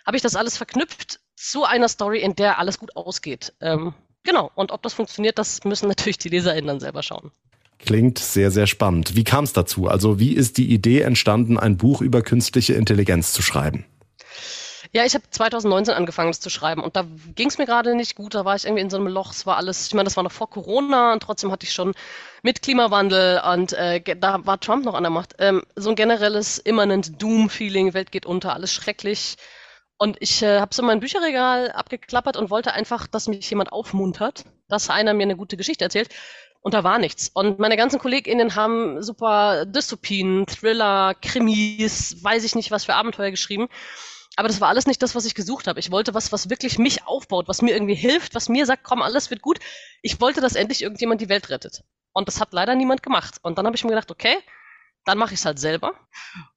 habe ich das alles verknüpft zu einer Story, in der alles gut ausgeht. Ähm, genau. Und ob das funktioniert, das müssen natürlich die LeserInnen dann selber schauen. Klingt sehr, sehr spannend. Wie kam es dazu? Also wie ist die Idee entstanden, ein Buch über künstliche Intelligenz zu schreiben? Ja, ich habe 2019 angefangen, das zu schreiben und da ging es mir gerade nicht gut. Da war ich irgendwie in so einem Loch. Es war alles, ich meine, das war noch vor Corona und trotzdem hatte ich schon mit Klimawandel und äh, da war Trump noch an der Macht. Ähm, so ein generelles immanent Doom-Feeling, Welt geht unter, alles schrecklich. Und ich äh, habe so mein Bücherregal abgeklappert und wollte einfach, dass mich jemand aufmuntert, dass einer mir eine gute Geschichte erzählt. Und da war nichts. Und meine ganzen KollegInnen haben super Dystopien, Thriller, Krimis, weiß ich nicht was für Abenteuer geschrieben. Aber das war alles nicht das, was ich gesucht habe. Ich wollte was, was wirklich mich aufbaut, was mir irgendwie hilft, was mir sagt, komm, alles wird gut. Ich wollte, dass endlich irgendjemand die Welt rettet. Und das hat leider niemand gemacht. Und dann habe ich mir gedacht, okay, dann mache ich es halt selber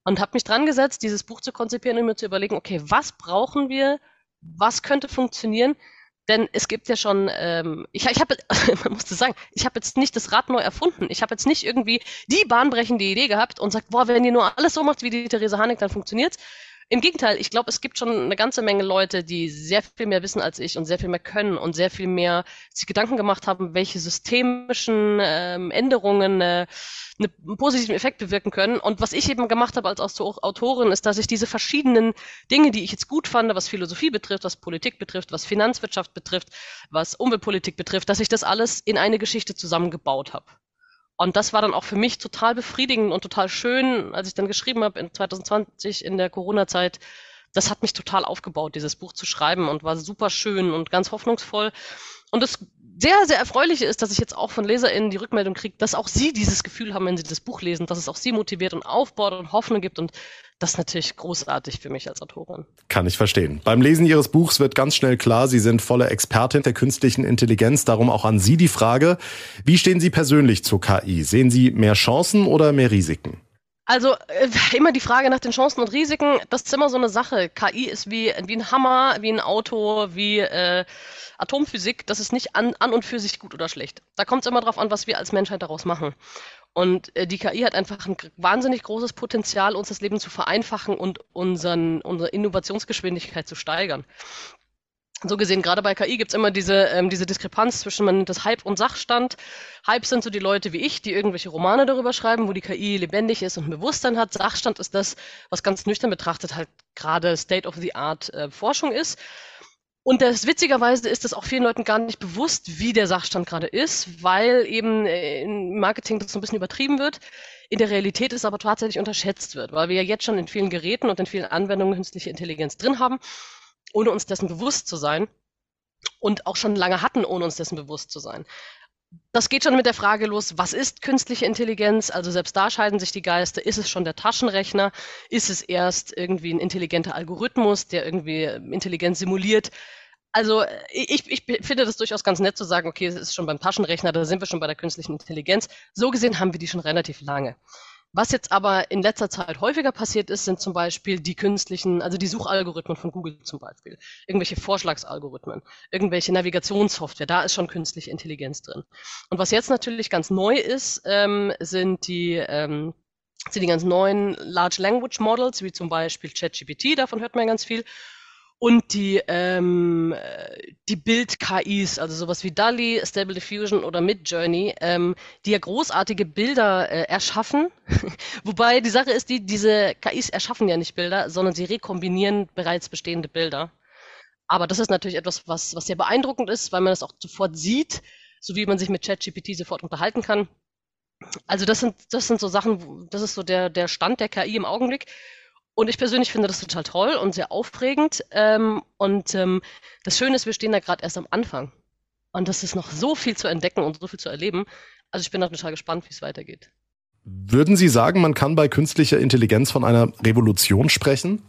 und habe mich dran gesetzt, dieses Buch zu konzipieren und mir zu überlegen, okay, was brauchen wir, was könnte funktionieren, denn es gibt ja schon, ähm, ich, ich habe, man musste sagen, ich habe jetzt nicht das Rad neu erfunden. Ich habe jetzt nicht irgendwie die bahnbrechende Idee gehabt und sagt, boah, wenn ihr nur alles so macht wie die Therese Haneck, dann funktioniert's. Im Gegenteil, ich glaube, es gibt schon eine ganze Menge Leute, die sehr viel mehr wissen als ich und sehr viel mehr können und sehr viel mehr sich Gedanken gemacht haben, welche systemischen ähm, Änderungen äh, einen positiven Effekt bewirken können. Und was ich eben gemacht habe als Autorin, ist, dass ich diese verschiedenen Dinge, die ich jetzt gut fand, was Philosophie betrifft, was Politik betrifft, was Finanzwirtschaft betrifft, was Umweltpolitik betrifft, dass ich das alles in eine Geschichte zusammengebaut habe. Und das war dann auch für mich total befriedigend und total schön, als ich dann geschrieben habe in 2020 in der Corona-Zeit. Das hat mich total aufgebaut, dieses Buch zu schreiben und war super schön und ganz hoffnungsvoll. Und das sehr, sehr Erfreuliche ist, dass ich jetzt auch von LeserInnen die Rückmeldung kriege, dass auch sie dieses Gefühl haben, wenn sie das Buch lesen, dass es auch sie motiviert und aufbaut und Hoffnung gibt. Und das ist natürlich großartig für mich als Autorin. Kann ich verstehen. Beim Lesen Ihres Buchs wird ganz schnell klar, Sie sind volle Expertin der künstlichen Intelligenz. Darum auch an Sie die Frage, wie stehen Sie persönlich zur KI? Sehen Sie mehr Chancen oder mehr Risiken? Also äh, immer die Frage nach den Chancen und Risiken, das ist immer so eine Sache. KI ist wie, wie ein Hammer, wie ein Auto, wie äh, Atomphysik. Das ist nicht an, an und für sich gut oder schlecht. Da kommt es immer darauf an, was wir als Menschheit daraus machen. Und äh, die KI hat einfach ein wahnsinnig großes Potenzial, uns das Leben zu vereinfachen und unseren, unsere Innovationsgeschwindigkeit zu steigern so gesehen, gerade bei KI gibt's immer diese, ähm, diese Diskrepanz zwischen, man nennt das Hype und Sachstand. Hype sind so die Leute wie ich, die irgendwelche Romane darüber schreiben, wo die KI lebendig ist und ein Bewusstsein hat. Sachstand ist das, was ganz nüchtern betrachtet halt gerade State of the Art äh, Forschung ist. Und das witzigerweise ist es auch vielen Leuten gar nicht bewusst, wie der Sachstand gerade ist, weil eben äh, im Marketing das so ein bisschen übertrieben wird. In der Realität ist aber tatsächlich unterschätzt wird, weil wir ja jetzt schon in vielen Geräten und in vielen Anwendungen künstliche Intelligenz drin haben ohne uns dessen bewusst zu sein und auch schon lange hatten, ohne uns dessen bewusst zu sein. Das geht schon mit der Frage los, was ist künstliche Intelligenz? Also selbst da scheiden sich die Geister. Ist es schon der Taschenrechner? Ist es erst irgendwie ein intelligenter Algorithmus, der irgendwie Intelligenz simuliert? Also ich, ich finde das durchaus ganz nett zu sagen, okay, es ist schon beim Taschenrechner, da sind wir schon bei der künstlichen Intelligenz. So gesehen haben wir die schon relativ lange. Was jetzt aber in letzter Zeit häufiger passiert ist, sind zum Beispiel die künstlichen, also die Suchalgorithmen von Google zum Beispiel, irgendwelche Vorschlagsalgorithmen, irgendwelche Navigationssoftware, da ist schon künstliche Intelligenz drin. Und was jetzt natürlich ganz neu ist, ähm, sind die ähm, sind die ganz neuen Large Language Models, wie zum Beispiel ChatGPT, davon hört man ganz viel und die, ähm, die Bild-KIs, also sowas wie DALI, Stable Diffusion oder Midjourney, ähm, die ja großartige Bilder äh, erschaffen. Wobei die Sache ist, die, diese KIs erschaffen ja nicht Bilder, sondern sie rekombinieren bereits bestehende Bilder. Aber das ist natürlich etwas, was, was sehr beeindruckend ist, weil man das auch sofort sieht, so wie man sich mit ChatGPT sofort unterhalten kann. Also das sind, das sind so Sachen, das ist so der, der Stand der KI im Augenblick. Und ich persönlich finde das total toll und sehr aufregend. Ähm, und ähm, das Schöne ist, wir stehen da gerade erst am Anfang. Und das ist noch so viel zu entdecken und so viel zu erleben. Also ich bin da total gespannt, wie es weitergeht. Würden Sie sagen, man kann bei künstlicher Intelligenz von einer Revolution sprechen?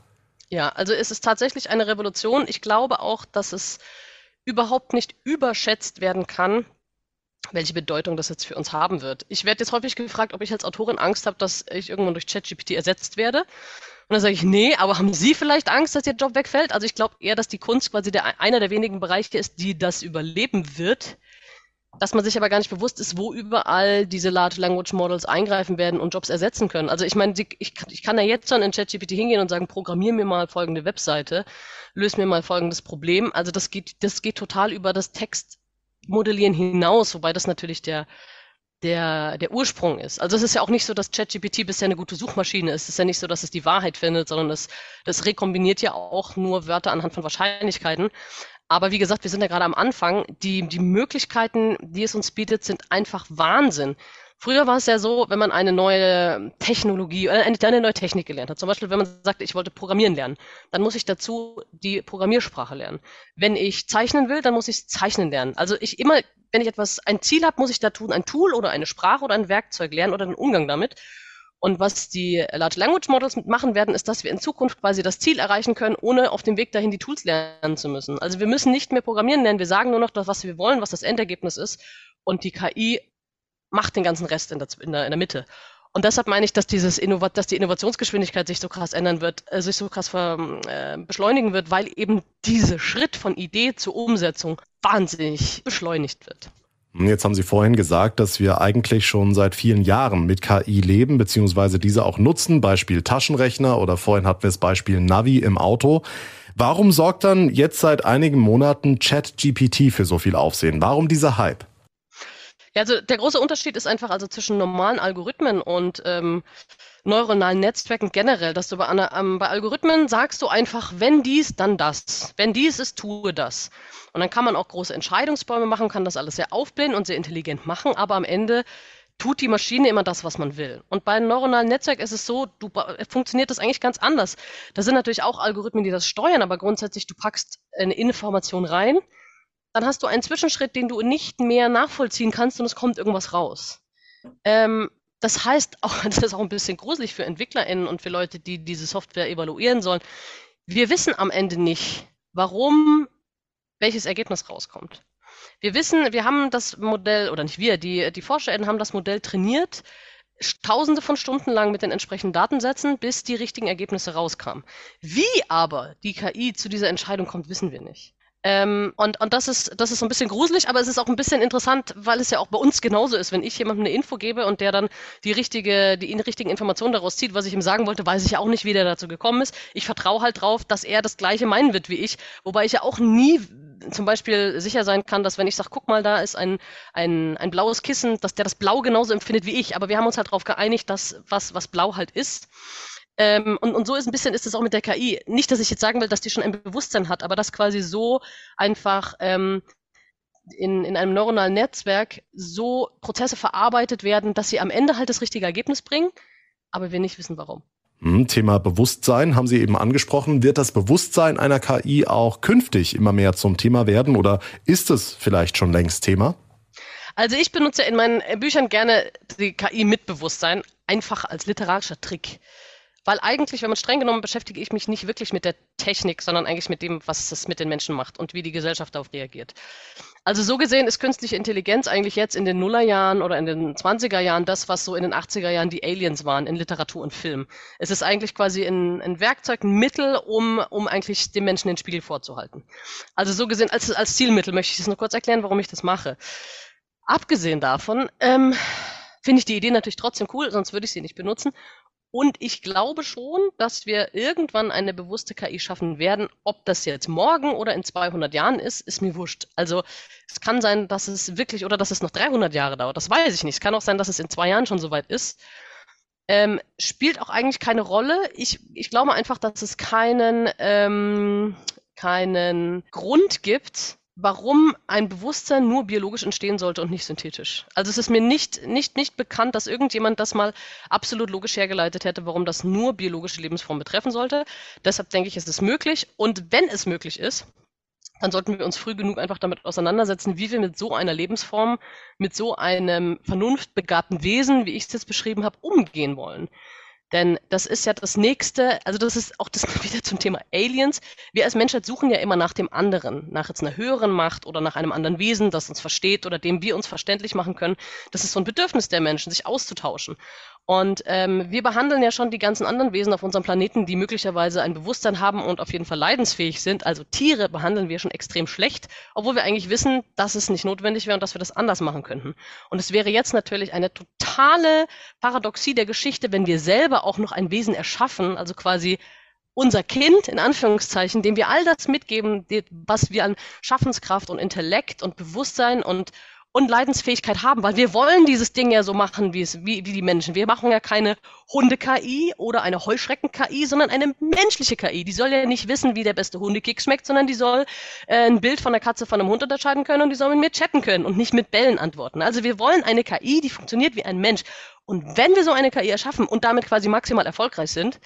Ja, also es ist tatsächlich eine Revolution. Ich glaube auch, dass es überhaupt nicht überschätzt werden kann, welche Bedeutung das jetzt für uns haben wird. Ich werde jetzt häufig gefragt, ob ich als Autorin Angst habe, dass ich irgendwann durch ChatGPT ersetzt werde. Und dann sage ich, nee, aber haben Sie vielleicht Angst, dass Ihr Job wegfällt? Also ich glaube eher, dass die Kunst quasi der, einer der wenigen Bereiche ist, die das überleben wird. dass man sich aber gar nicht bewusst ist, wo überall diese Large Language Models eingreifen werden und Jobs ersetzen können. Also ich meine, ich, ich kann ja jetzt schon in ChatGPT hingehen und sagen, programmier mir mal folgende Webseite, löse mir mal folgendes Problem. Also das geht, das geht total über das Textmodellieren hinaus, wobei das natürlich der der, der Ursprung ist. Also es ist ja auch nicht so, dass ChatGPT bisher eine gute Suchmaschine ist. Es ist ja nicht so, dass es die Wahrheit findet, sondern es, das rekombiniert ja auch nur Wörter anhand von Wahrscheinlichkeiten. Aber wie gesagt, wir sind ja gerade am Anfang. Die, die Möglichkeiten, die es uns bietet, sind einfach Wahnsinn. Früher war es ja so, wenn man eine neue Technologie, äh, eine, eine neue Technik gelernt hat, zum Beispiel wenn man sagt, ich wollte Programmieren lernen, dann muss ich dazu die Programmiersprache lernen. Wenn ich zeichnen will, dann muss ich Zeichnen lernen. Also ich immer wenn ich etwas, ein Ziel habe, muss ich da tun, ein Tool oder eine Sprache oder ein Werkzeug lernen oder einen Umgang damit. Und was die Large Language Models machen werden, ist, dass wir in Zukunft quasi das Ziel erreichen können, ohne auf dem Weg dahin die Tools lernen zu müssen. Also wir müssen nicht mehr programmieren lernen, wir sagen nur noch das, was wir wollen, was das Endergebnis ist. Und die KI macht den ganzen Rest in der, in der, in der Mitte. Und deshalb meine ich, dass dieses Innovat dass die Innovationsgeschwindigkeit sich so krass ändern wird, äh, sich so krass ver, äh, beschleunigen wird, weil eben dieser Schritt von Idee zur Umsetzung wahnsinnig beschleunigt wird. Jetzt haben Sie vorhin gesagt, dass wir eigentlich schon seit vielen Jahren mit KI leben, beziehungsweise diese auch nutzen, Beispiel Taschenrechner oder vorhin hatten wir das Beispiel Navi im Auto. Warum sorgt dann jetzt seit einigen Monaten ChatGPT für so viel Aufsehen? Warum dieser Hype? Ja, also der große Unterschied ist einfach also zwischen normalen Algorithmen und ähm, neuronalen Netzwerken generell, dass du bei, ähm, bei Algorithmen sagst du einfach, wenn dies, dann das. Wenn dies ist, tue das. Und dann kann man auch große Entscheidungsbäume machen, kann das alles sehr aufblähen und sehr intelligent machen, aber am Ende tut die Maschine immer das, was man will. Und bei einem neuronalen Netzwerk ist es so, du funktioniert das eigentlich ganz anders. Da sind natürlich auch Algorithmen, die das steuern, aber grundsätzlich du packst eine Information rein, dann hast du einen Zwischenschritt, den du nicht mehr nachvollziehen kannst und es kommt irgendwas raus. Ähm, das heißt auch, das ist auch ein bisschen gruselig für EntwicklerInnen und für Leute, die diese Software evaluieren sollen. Wir wissen am Ende nicht, warum welches Ergebnis rauskommt. Wir wissen, wir haben das Modell, oder nicht wir, die, die ForscherInnen haben das Modell trainiert, tausende von Stunden lang mit den entsprechenden Datensätzen, bis die richtigen Ergebnisse rauskamen. Wie aber die KI zu dieser Entscheidung kommt, wissen wir nicht. Ähm, und und das, ist, das ist so ein bisschen gruselig, aber es ist auch ein bisschen interessant, weil es ja auch bei uns genauso ist. Wenn ich jemandem eine Info gebe und der dann die richtige, die richtigen Informationen daraus zieht, was ich ihm sagen wollte, weiß ich ja auch nicht, wie der dazu gekommen ist. Ich vertraue halt drauf, dass er das Gleiche meinen wird wie ich, wobei ich ja auch nie zum Beispiel sicher sein kann, dass wenn ich sage, guck mal, da ist ein, ein, ein blaues Kissen, dass der das Blau genauso empfindet wie ich. Aber wir haben uns halt darauf geeinigt, dass was, was Blau halt ist. Ähm, und, und so ist ein bisschen ist es auch mit der KI. Nicht, dass ich jetzt sagen will, dass die schon ein Bewusstsein hat, aber dass quasi so einfach ähm, in, in einem neuronalen Netzwerk so Prozesse verarbeitet werden, dass sie am Ende halt das richtige Ergebnis bringen, aber wir nicht wissen warum. Hm, Thema Bewusstsein haben Sie eben angesprochen. Wird das Bewusstsein einer KI auch künftig immer mehr zum Thema werden oder ist es vielleicht schon längst Thema? Also ich benutze in meinen Büchern gerne die KI mit Bewusstsein, einfach als literarischer Trick. Weil eigentlich, wenn man streng genommen, beschäftige ich mich nicht wirklich mit der Technik, sondern eigentlich mit dem, was es mit den Menschen macht und wie die Gesellschaft darauf reagiert. Also so gesehen ist künstliche Intelligenz eigentlich jetzt in den Nullerjahren oder in den 20er Jahren das, was so in den 80er Jahren die Aliens waren in Literatur und Film. Es ist eigentlich quasi ein, ein Werkzeug, ein Mittel, um, um eigentlich dem Menschen den Spiegel vorzuhalten. Also so gesehen, als, als Zielmittel möchte ich das nur kurz erklären, warum ich das mache. Abgesehen davon, ähm, finde ich die Idee natürlich trotzdem cool, sonst würde ich sie nicht benutzen. Und ich glaube schon, dass wir irgendwann eine bewusste KI schaffen werden. Ob das jetzt morgen oder in 200 Jahren ist, ist mir wurscht. Also es kann sein, dass es wirklich oder dass es noch 300 Jahre dauert. Das weiß ich nicht. Es kann auch sein, dass es in zwei Jahren schon soweit ist. Ähm, spielt auch eigentlich keine Rolle. Ich, ich glaube einfach, dass es keinen, ähm, keinen Grund gibt, warum ein Bewusstsein nur biologisch entstehen sollte und nicht synthetisch. Also es ist mir nicht, nicht, nicht bekannt, dass irgendjemand das mal absolut logisch hergeleitet hätte, warum das nur biologische Lebensformen betreffen sollte. Deshalb denke ich, ist es möglich. Und wenn es möglich ist, dann sollten wir uns früh genug einfach damit auseinandersetzen, wie wir mit so einer Lebensform, mit so einem vernunftbegabten Wesen, wie ich es jetzt beschrieben habe, umgehen wollen. Denn das ist ja das nächste, also das ist auch das wieder zum Thema Aliens. Wir als Menschheit suchen ja immer nach dem anderen, nach jetzt einer höheren Macht oder nach einem anderen Wesen, das uns versteht oder dem wir uns verständlich machen können. Das ist so ein Bedürfnis der Menschen, sich auszutauschen. Und ähm, wir behandeln ja schon die ganzen anderen Wesen auf unserem Planeten, die möglicherweise ein Bewusstsein haben und auf jeden Fall leidensfähig sind. Also Tiere behandeln wir schon extrem schlecht, obwohl wir eigentlich wissen, dass es nicht notwendig wäre und dass wir das anders machen könnten. Und es wäre jetzt natürlich eine totale Paradoxie der Geschichte, wenn wir selber auch noch ein Wesen erschaffen, also quasi unser Kind, in Anführungszeichen, dem wir all das mitgeben, was wir an Schaffenskraft und Intellekt und Bewusstsein und und Leidensfähigkeit haben, weil wir wollen dieses Ding ja so machen, wie es, wie, wie die Menschen. Wir machen ja keine Hunde-KI oder eine Heuschrecken-KI, sondern eine menschliche KI. Die soll ja nicht wissen, wie der beste Hundekick schmeckt, sondern die soll äh, ein Bild von der Katze von einem Hund unterscheiden können und die soll mit mir chatten können und nicht mit Bällen antworten. Also wir wollen eine KI, die funktioniert wie ein Mensch. Und wenn wir so eine KI erschaffen und damit quasi maximal erfolgreich sind,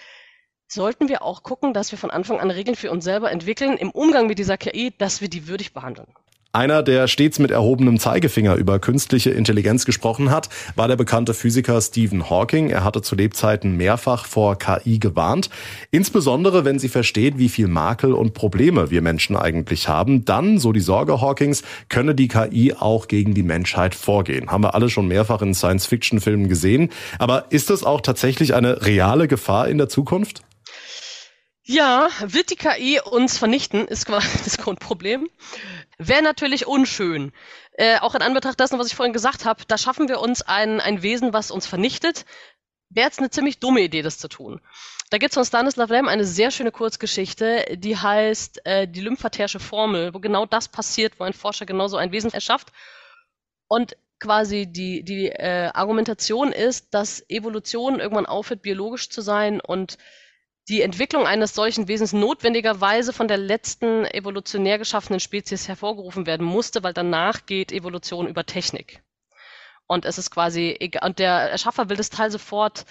sollten wir auch gucken, dass wir von Anfang an Regeln für uns selber entwickeln im Umgang mit dieser KI, dass wir die würdig behandeln. Einer, der stets mit erhobenem Zeigefinger über künstliche Intelligenz gesprochen hat, war der bekannte Physiker Stephen Hawking. Er hatte zu Lebzeiten mehrfach vor KI gewarnt. Insbesondere, wenn sie versteht, wie viel Makel und Probleme wir Menschen eigentlich haben, dann, so die Sorge Hawkings, könne die KI auch gegen die Menschheit vorgehen. Haben wir alle schon mehrfach in Science-Fiction-Filmen gesehen. Aber ist das auch tatsächlich eine reale Gefahr in der Zukunft? Ja, wird die KI uns vernichten, ist quasi das Grundproblem. Wäre natürlich unschön. Äh, auch in Anbetracht dessen, was ich vorhin gesagt habe, da schaffen wir uns ein, ein Wesen, was uns vernichtet. Wäre jetzt eine ziemlich dumme Idee, das zu tun. Da gibt es von Stanislav Lem eine sehr schöne Kurzgeschichte, die heißt äh, Die lymphatärsche Formel, wo genau das passiert, wo ein Forscher genau so ein Wesen erschafft. Und quasi die, die äh, Argumentation ist, dass Evolution irgendwann aufhört, biologisch zu sein und die Entwicklung eines solchen Wesens notwendigerweise von der letzten evolutionär geschaffenen Spezies hervorgerufen werden musste, weil danach geht Evolution über Technik. Und es ist quasi, und der Erschaffer will das Teil sofort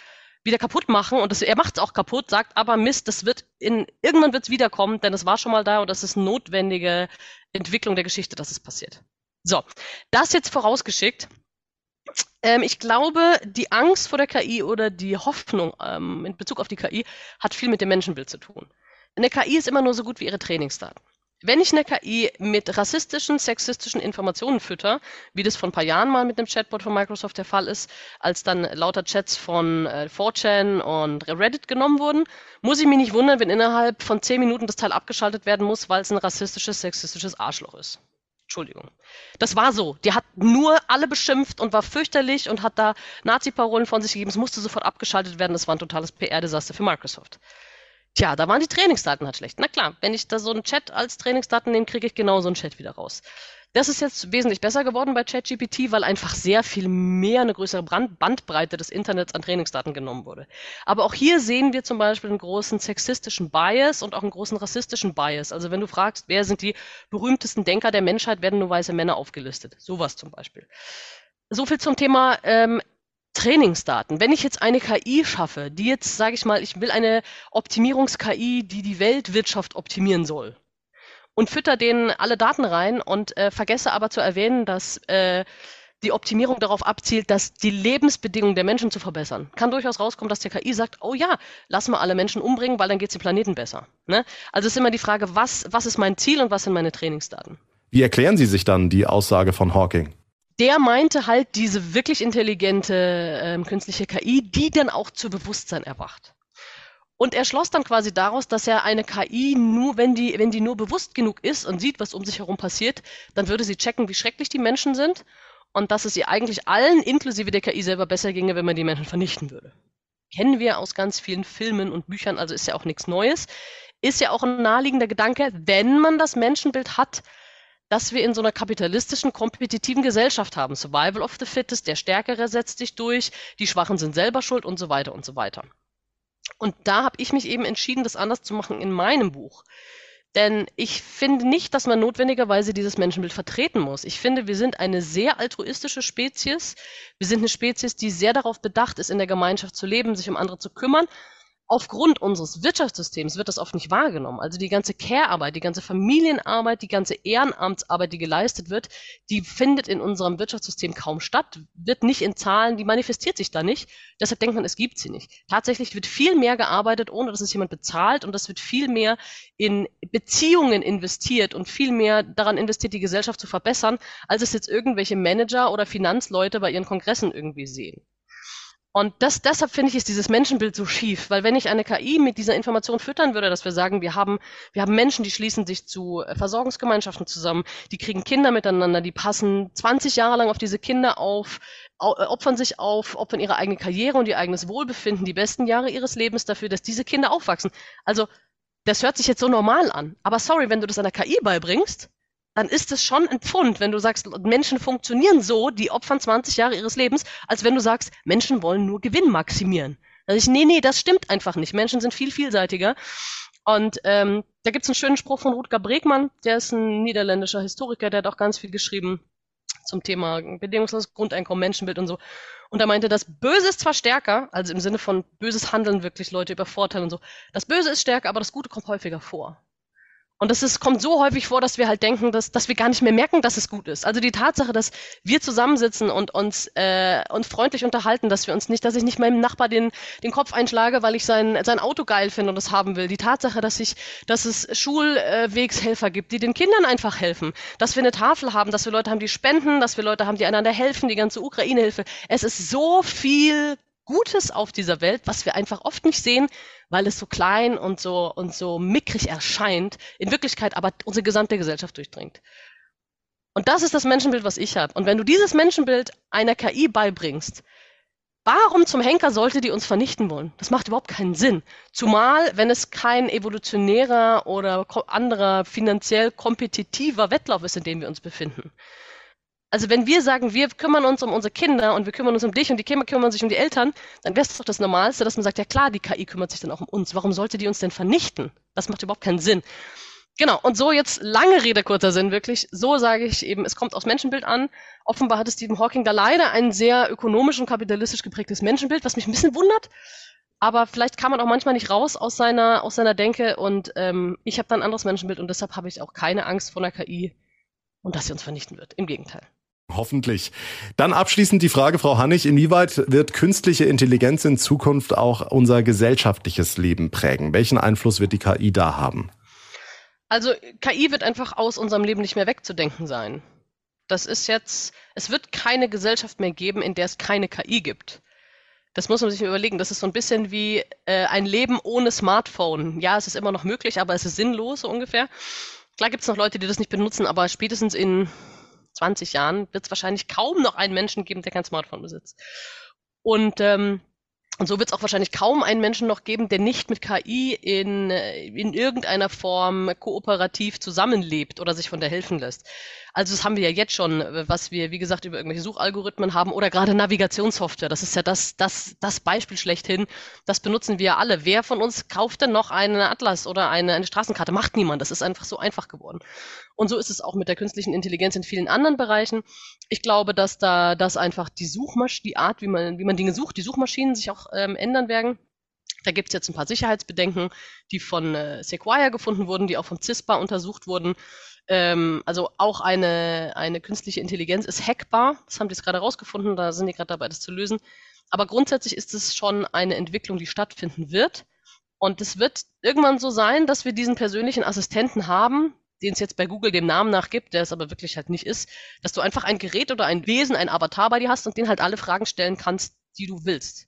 wieder kaputt machen und das, er macht es auch kaputt, sagt aber Mist, das wird in, irgendwann wird es wiederkommen, denn es war schon mal da und das ist notwendige Entwicklung der Geschichte, dass es passiert. So, das jetzt vorausgeschickt. Ähm, ich glaube, die Angst vor der KI oder die Hoffnung ähm, in Bezug auf die KI hat viel mit dem Menschenbild zu tun. Eine KI ist immer nur so gut wie ihre Trainingsdaten. Wenn ich eine KI mit rassistischen, sexistischen Informationen fütter, wie das vor ein paar Jahren mal mit einem Chatbot von Microsoft der Fall ist, als dann lauter Chats von äh, 4chan und Reddit genommen wurden, muss ich mich nicht wundern, wenn innerhalb von zehn Minuten das Teil abgeschaltet werden muss, weil es ein rassistisches, sexistisches Arschloch ist. Entschuldigung. Das war so. Die hat nur alle beschimpft und war fürchterlich und hat da Nazi-Parolen von sich gegeben. Es musste sofort abgeschaltet werden. Das war ein totales PR-Desaster für Microsoft. Tja, da waren die Trainingsdaten halt schlecht. Na klar, wenn ich da so einen Chat als Trainingsdaten nehme, kriege ich genau so einen Chat wieder raus. Das ist jetzt wesentlich besser geworden bei ChatGPT, weil einfach sehr viel mehr eine größere Bandbreite des Internets an Trainingsdaten genommen wurde. Aber auch hier sehen wir zum Beispiel einen großen sexistischen Bias und auch einen großen rassistischen Bias. Also wenn du fragst, wer sind die berühmtesten Denker der Menschheit, werden nur weiße Männer aufgelistet. Sowas zum Beispiel. So viel zum Thema ähm, Trainingsdaten. Wenn ich jetzt eine KI schaffe, die jetzt, sage ich mal, ich will eine Optimierungs-KI, die die Weltwirtschaft optimieren soll, und fütter denen alle Daten rein und äh, vergesse aber zu erwähnen, dass äh, die Optimierung darauf abzielt, dass die Lebensbedingungen der Menschen zu verbessern. Kann durchaus rauskommen, dass der KI sagt, oh ja, lass mal alle Menschen umbringen, weil dann geht es dem Planeten besser. Ne? Also ist immer die Frage, was, was ist mein Ziel und was sind meine Trainingsdaten? Wie erklären Sie sich dann die Aussage von Hawking? Der meinte halt diese wirklich intelligente äh, künstliche KI, die dann auch zu Bewusstsein erwacht. Und er schloss dann quasi daraus, dass er eine KI nur, wenn die, wenn die nur bewusst genug ist und sieht, was um sich herum passiert, dann würde sie checken, wie schrecklich die Menschen sind und dass es ihr eigentlich allen, inklusive der KI selber, besser ginge, wenn man die Menschen vernichten würde. Kennen wir aus ganz vielen Filmen und Büchern, also ist ja auch nichts Neues. Ist ja auch ein naheliegender Gedanke, wenn man das Menschenbild hat, dass wir in so einer kapitalistischen, kompetitiven Gesellschaft haben. Survival of the Fittest, der Stärkere setzt sich durch, die Schwachen sind selber schuld und so weiter und so weiter. Und da habe ich mich eben entschieden, das anders zu machen in meinem Buch. Denn ich finde nicht, dass man notwendigerweise dieses Menschenbild vertreten muss. Ich finde, wir sind eine sehr altruistische Spezies. Wir sind eine Spezies, die sehr darauf bedacht ist, in der Gemeinschaft zu leben, sich um andere zu kümmern aufgrund unseres Wirtschaftssystems wird das oft nicht wahrgenommen. Also die ganze Care-Arbeit, die ganze Familienarbeit, die ganze Ehrenamtsarbeit, die geleistet wird, die findet in unserem Wirtschaftssystem kaum statt, wird nicht in Zahlen, die manifestiert sich da nicht. Deshalb denkt man, es gibt sie nicht. Tatsächlich wird viel mehr gearbeitet, ohne dass es jemand bezahlt und das wird viel mehr in Beziehungen investiert und viel mehr daran investiert, die Gesellschaft zu verbessern, als es jetzt irgendwelche Manager oder Finanzleute bei ihren Kongressen irgendwie sehen. Und das, deshalb finde ich, ist dieses Menschenbild so schief, weil wenn ich eine KI mit dieser Information füttern würde, dass wir sagen, wir haben, wir haben Menschen, die schließen sich zu äh, Versorgungsgemeinschaften zusammen, die kriegen Kinder miteinander, die passen 20 Jahre lang auf diese Kinder auf, äh, opfern sich auf, opfern ihre eigene Karriere und ihr eigenes Wohlbefinden, die besten Jahre ihres Lebens dafür, dass diese Kinder aufwachsen. Also, das hört sich jetzt so normal an. Aber sorry, wenn du das einer KI beibringst, dann ist es schon ein Pfund, wenn du sagst, Menschen funktionieren so, die opfern 20 Jahre ihres Lebens, als wenn du sagst, Menschen wollen nur Gewinn maximieren. Also ich, nee, nee, das stimmt einfach nicht. Menschen sind viel vielseitiger. Und ähm, da gibt's einen schönen Spruch von Rutger Bregmann, der ist ein niederländischer Historiker, der hat auch ganz viel geschrieben zum Thema bedingungsloses Grundeinkommen, Menschenbild und so. Und er meinte, das Böse ist zwar stärker, also im Sinne von böses Handeln wirklich Leute übervorteilen und so. Das Böse ist stärker, aber das Gute kommt häufiger vor. Und das ist, kommt so häufig vor, dass wir halt denken, dass, dass wir gar nicht mehr merken, dass es gut ist. Also die Tatsache, dass wir zusammensitzen und uns, äh, uns freundlich unterhalten, dass wir uns nicht, dass ich nicht meinem Nachbar den, den Kopf einschlage, weil ich sein, sein Auto geil finde und es haben will. Die Tatsache, dass ich, dass es Schulwegshelfer gibt, die den Kindern einfach helfen. Dass wir eine Tafel haben, dass wir Leute haben, die spenden, dass wir Leute haben, die einander helfen, die ganze Ukraine-Hilfe. Es ist so viel Gutes auf dieser Welt, was wir einfach oft nicht sehen, weil es so klein und so und so mickrig erscheint, in Wirklichkeit aber unsere gesamte Gesellschaft durchdringt. Und das ist das Menschenbild, was ich habe. Und wenn du dieses Menschenbild einer KI beibringst, warum zum Henker sollte die uns vernichten wollen? Das macht überhaupt keinen Sinn. Zumal, wenn es kein evolutionärer oder anderer finanziell kompetitiver Wettlauf ist, in dem wir uns befinden. Also wenn wir sagen, wir kümmern uns um unsere Kinder und wir kümmern uns um dich und die Kinder kümmern sich um die Eltern, dann wäre es doch das Normalste, dass man sagt, ja klar, die KI kümmert sich dann auch um uns. Warum sollte die uns denn vernichten? Das macht überhaupt keinen Sinn. Genau, und so jetzt lange Rede, kurzer Sinn, wirklich, so sage ich eben, es kommt aus Menschenbild an. Offenbar hatte Stephen Hawking da leider ein sehr ökonomisch und kapitalistisch geprägtes Menschenbild, was mich ein bisschen wundert. Aber vielleicht kam man auch manchmal nicht raus aus seiner, aus seiner Denke und ähm, ich habe dann ein anderes Menschenbild und deshalb habe ich auch keine Angst vor der KI und dass sie uns vernichten wird. Im Gegenteil. Hoffentlich. Dann abschließend die Frage, Frau Hannig, inwieweit wird künstliche Intelligenz in Zukunft auch unser gesellschaftliches Leben prägen? Welchen Einfluss wird die KI da haben? Also KI wird einfach aus unserem Leben nicht mehr wegzudenken sein. Das ist jetzt, es wird keine Gesellschaft mehr geben, in der es keine KI gibt. Das muss man sich überlegen. Das ist so ein bisschen wie äh, ein Leben ohne Smartphone. Ja, es ist immer noch möglich, aber es ist sinnlos so ungefähr. Klar gibt es noch Leute, die das nicht benutzen, aber spätestens in 20 Jahren wird es wahrscheinlich kaum noch einen Menschen geben, der kein Smartphone besitzt. Und ähm, und so wird es auch wahrscheinlich kaum einen Menschen noch geben, der nicht mit KI in, äh, in irgendeiner Form kooperativ zusammenlebt oder sich von der helfen lässt. Also das haben wir ja jetzt schon, äh, was wir, wie gesagt, über irgendwelche Suchalgorithmen haben oder gerade Navigationssoftware. Das ist ja das, das, das Beispiel schlechthin. Das benutzen wir alle. Wer von uns kauft denn noch einen Atlas oder eine, eine Straßenkarte? Macht niemand. Das ist einfach so einfach geworden. Und so ist es auch mit der künstlichen Intelligenz in vielen anderen Bereichen. Ich glaube, dass da, dass einfach die Suchmasch, die Art, wie man, wie man Dinge sucht, die Suchmaschinen sich auch ähm, ändern werden. Da gibt es jetzt ein paar Sicherheitsbedenken, die von äh, Sequoia gefunden wurden, die auch vom CISPA untersucht wurden. Ähm, also auch eine, eine künstliche Intelligenz ist hackbar. Das haben die jetzt gerade rausgefunden, da sind die gerade dabei, das zu lösen. Aber grundsätzlich ist es schon eine Entwicklung, die stattfinden wird. Und es wird irgendwann so sein, dass wir diesen persönlichen Assistenten haben, den es jetzt bei Google dem Namen nach gibt, der es aber wirklich halt nicht ist, dass du einfach ein Gerät oder ein Wesen, ein Avatar bei dir hast und den halt alle Fragen stellen kannst, die du willst.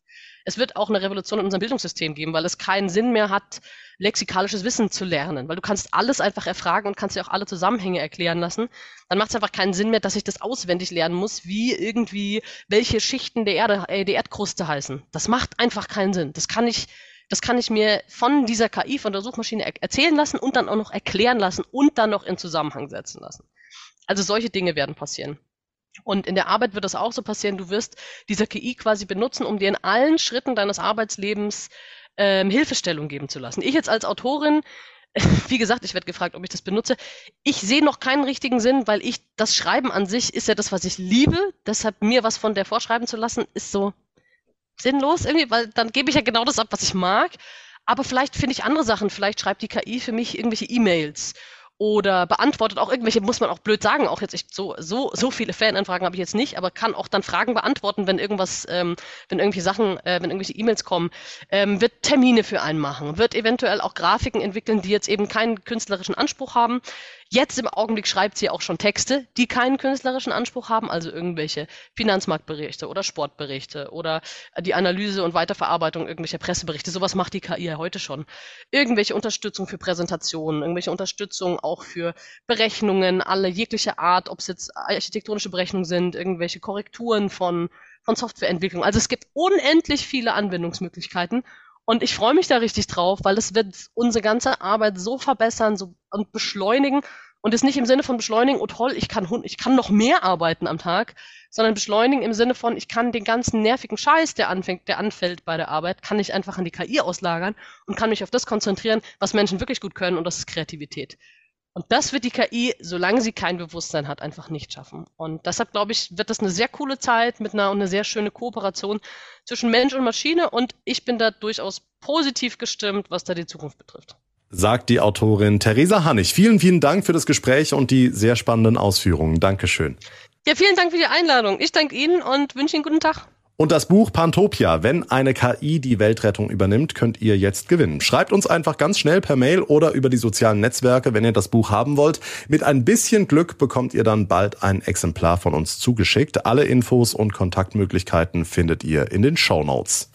Es wird auch eine Revolution in unserem Bildungssystem geben, weil es keinen Sinn mehr hat, lexikalisches Wissen zu lernen, weil du kannst alles einfach erfragen und kannst dir auch alle Zusammenhänge erklären lassen. Dann macht es einfach keinen Sinn mehr, dass ich das auswendig lernen muss, wie irgendwie welche Schichten der Erde, äh, der Erdkruste heißen. Das macht einfach keinen Sinn. Das kann ich das kann ich mir von dieser KI, von der Suchmaschine er erzählen lassen und dann auch noch erklären lassen und dann noch in Zusammenhang setzen lassen. Also solche Dinge werden passieren. Und in der Arbeit wird das auch so passieren. Du wirst diese KI quasi benutzen, um dir in allen Schritten deines Arbeitslebens ähm, Hilfestellung geben zu lassen. Ich jetzt als Autorin, wie gesagt, ich werde gefragt, ob ich das benutze. Ich sehe noch keinen richtigen Sinn, weil ich das Schreiben an sich ist ja das, was ich liebe. Deshalb mir was von der vorschreiben zu lassen, ist so sinnlos irgendwie, weil dann gebe ich ja genau das ab, was ich mag. Aber vielleicht finde ich andere Sachen. Vielleicht schreibt die KI für mich irgendwelche E-Mails oder beantwortet auch irgendwelche, muss man auch blöd sagen, auch jetzt ich, so, so, so viele Fananfragen habe ich jetzt nicht, aber kann auch dann Fragen beantworten, wenn irgendwas, ähm, wenn irgendwelche Sachen, äh, wenn irgendwelche E-Mails kommen, ähm, wird Termine für einen machen, wird eventuell auch Grafiken entwickeln, die jetzt eben keinen künstlerischen Anspruch haben, Jetzt im Augenblick schreibt sie auch schon Texte, die keinen künstlerischen Anspruch haben, also irgendwelche Finanzmarktberichte oder Sportberichte oder die Analyse und Weiterverarbeitung irgendwelcher Presseberichte. Sowas macht die KI ja heute schon. Irgendwelche Unterstützung für Präsentationen, irgendwelche Unterstützung auch für Berechnungen, alle jegliche Art, ob es jetzt architektonische Berechnungen sind, irgendwelche Korrekturen von, von Softwareentwicklung. Also es gibt unendlich viele Anwendungsmöglichkeiten und ich freue mich da richtig drauf, weil es wird unsere ganze Arbeit so verbessern so, und beschleunigen. Und es nicht im Sinne von beschleunigen, oh toll, ich kann, ich kann noch mehr arbeiten am Tag, sondern beschleunigen im Sinne von, ich kann den ganzen nervigen Scheiß, der anfängt, der anfällt bei der Arbeit, kann ich einfach an die KI auslagern und kann mich auf das konzentrieren, was Menschen wirklich gut können, und das ist Kreativität. Und das wird die KI, solange sie kein Bewusstsein hat, einfach nicht schaffen. Und deshalb, glaube ich, wird das eine sehr coole Zeit mit einer, eine sehr schöne Kooperation zwischen Mensch und Maschine. Und ich bin da durchaus positiv gestimmt, was da die Zukunft betrifft. Sagt die Autorin Theresa Hannig. Vielen, vielen Dank für das Gespräch und die sehr spannenden Ausführungen. Dankeschön. Ja, vielen Dank für die Einladung. Ich danke Ihnen und wünsche Ihnen guten Tag. Und das Buch Pantopia, wenn eine KI die Weltrettung übernimmt, könnt ihr jetzt gewinnen. Schreibt uns einfach ganz schnell per Mail oder über die sozialen Netzwerke, wenn ihr das Buch haben wollt. Mit ein bisschen Glück bekommt ihr dann bald ein Exemplar von uns zugeschickt. Alle Infos und Kontaktmöglichkeiten findet ihr in den Show Notes.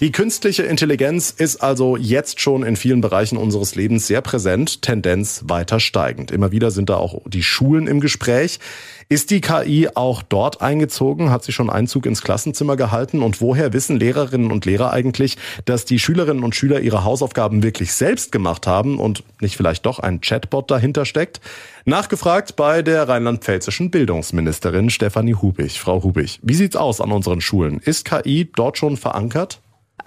Die künstliche Intelligenz ist also jetzt schon in vielen Bereichen unseres Lebens sehr präsent, Tendenz weiter steigend. Immer wieder sind da auch die Schulen im Gespräch. Ist die KI auch dort eingezogen? Hat sie schon Einzug ins Klassenzimmer gehalten? Und woher wissen Lehrerinnen und Lehrer eigentlich, dass die Schülerinnen und Schüler ihre Hausaufgaben wirklich selbst gemacht haben und nicht vielleicht doch ein Chatbot dahinter steckt? Nachgefragt bei der rheinland-pfälzischen Bildungsministerin Stefanie Hubig. Frau Hubig, wie sieht's aus an unseren Schulen? Ist KI dort schon verankert?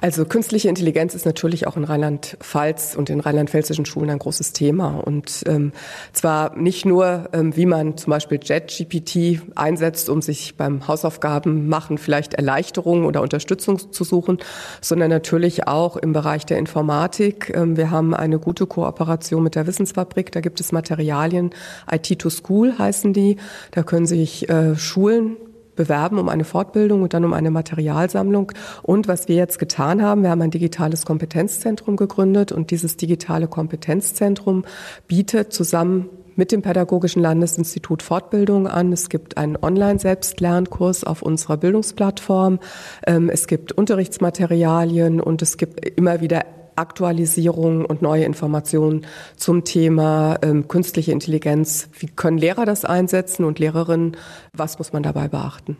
Also künstliche Intelligenz ist natürlich auch in Rheinland-Pfalz und in rheinland-pfälzischen Schulen ein großes Thema. Und ähm, zwar nicht nur, ähm, wie man zum Beispiel JetGPT einsetzt, um sich beim Hausaufgaben machen vielleicht Erleichterungen oder Unterstützung zu suchen, sondern natürlich auch im Bereich der Informatik. Ähm, wir haben eine gute Kooperation mit der Wissensfabrik. Da gibt es Materialien, IT to School heißen die. Da können sich äh, Schulen bewerben um eine Fortbildung und dann um eine Materialsammlung. Und was wir jetzt getan haben, wir haben ein digitales Kompetenzzentrum gegründet und dieses digitale Kompetenzzentrum bietet zusammen mit dem Pädagogischen Landesinstitut Fortbildung an. Es gibt einen Online-Selbstlernkurs auf unserer Bildungsplattform. Ähm, es gibt Unterrichtsmaterialien und es gibt immer wieder Aktualisierung und neue Informationen zum Thema ähm, künstliche Intelligenz. Wie können Lehrer das einsetzen und Lehrerinnen? Was muss man dabei beachten?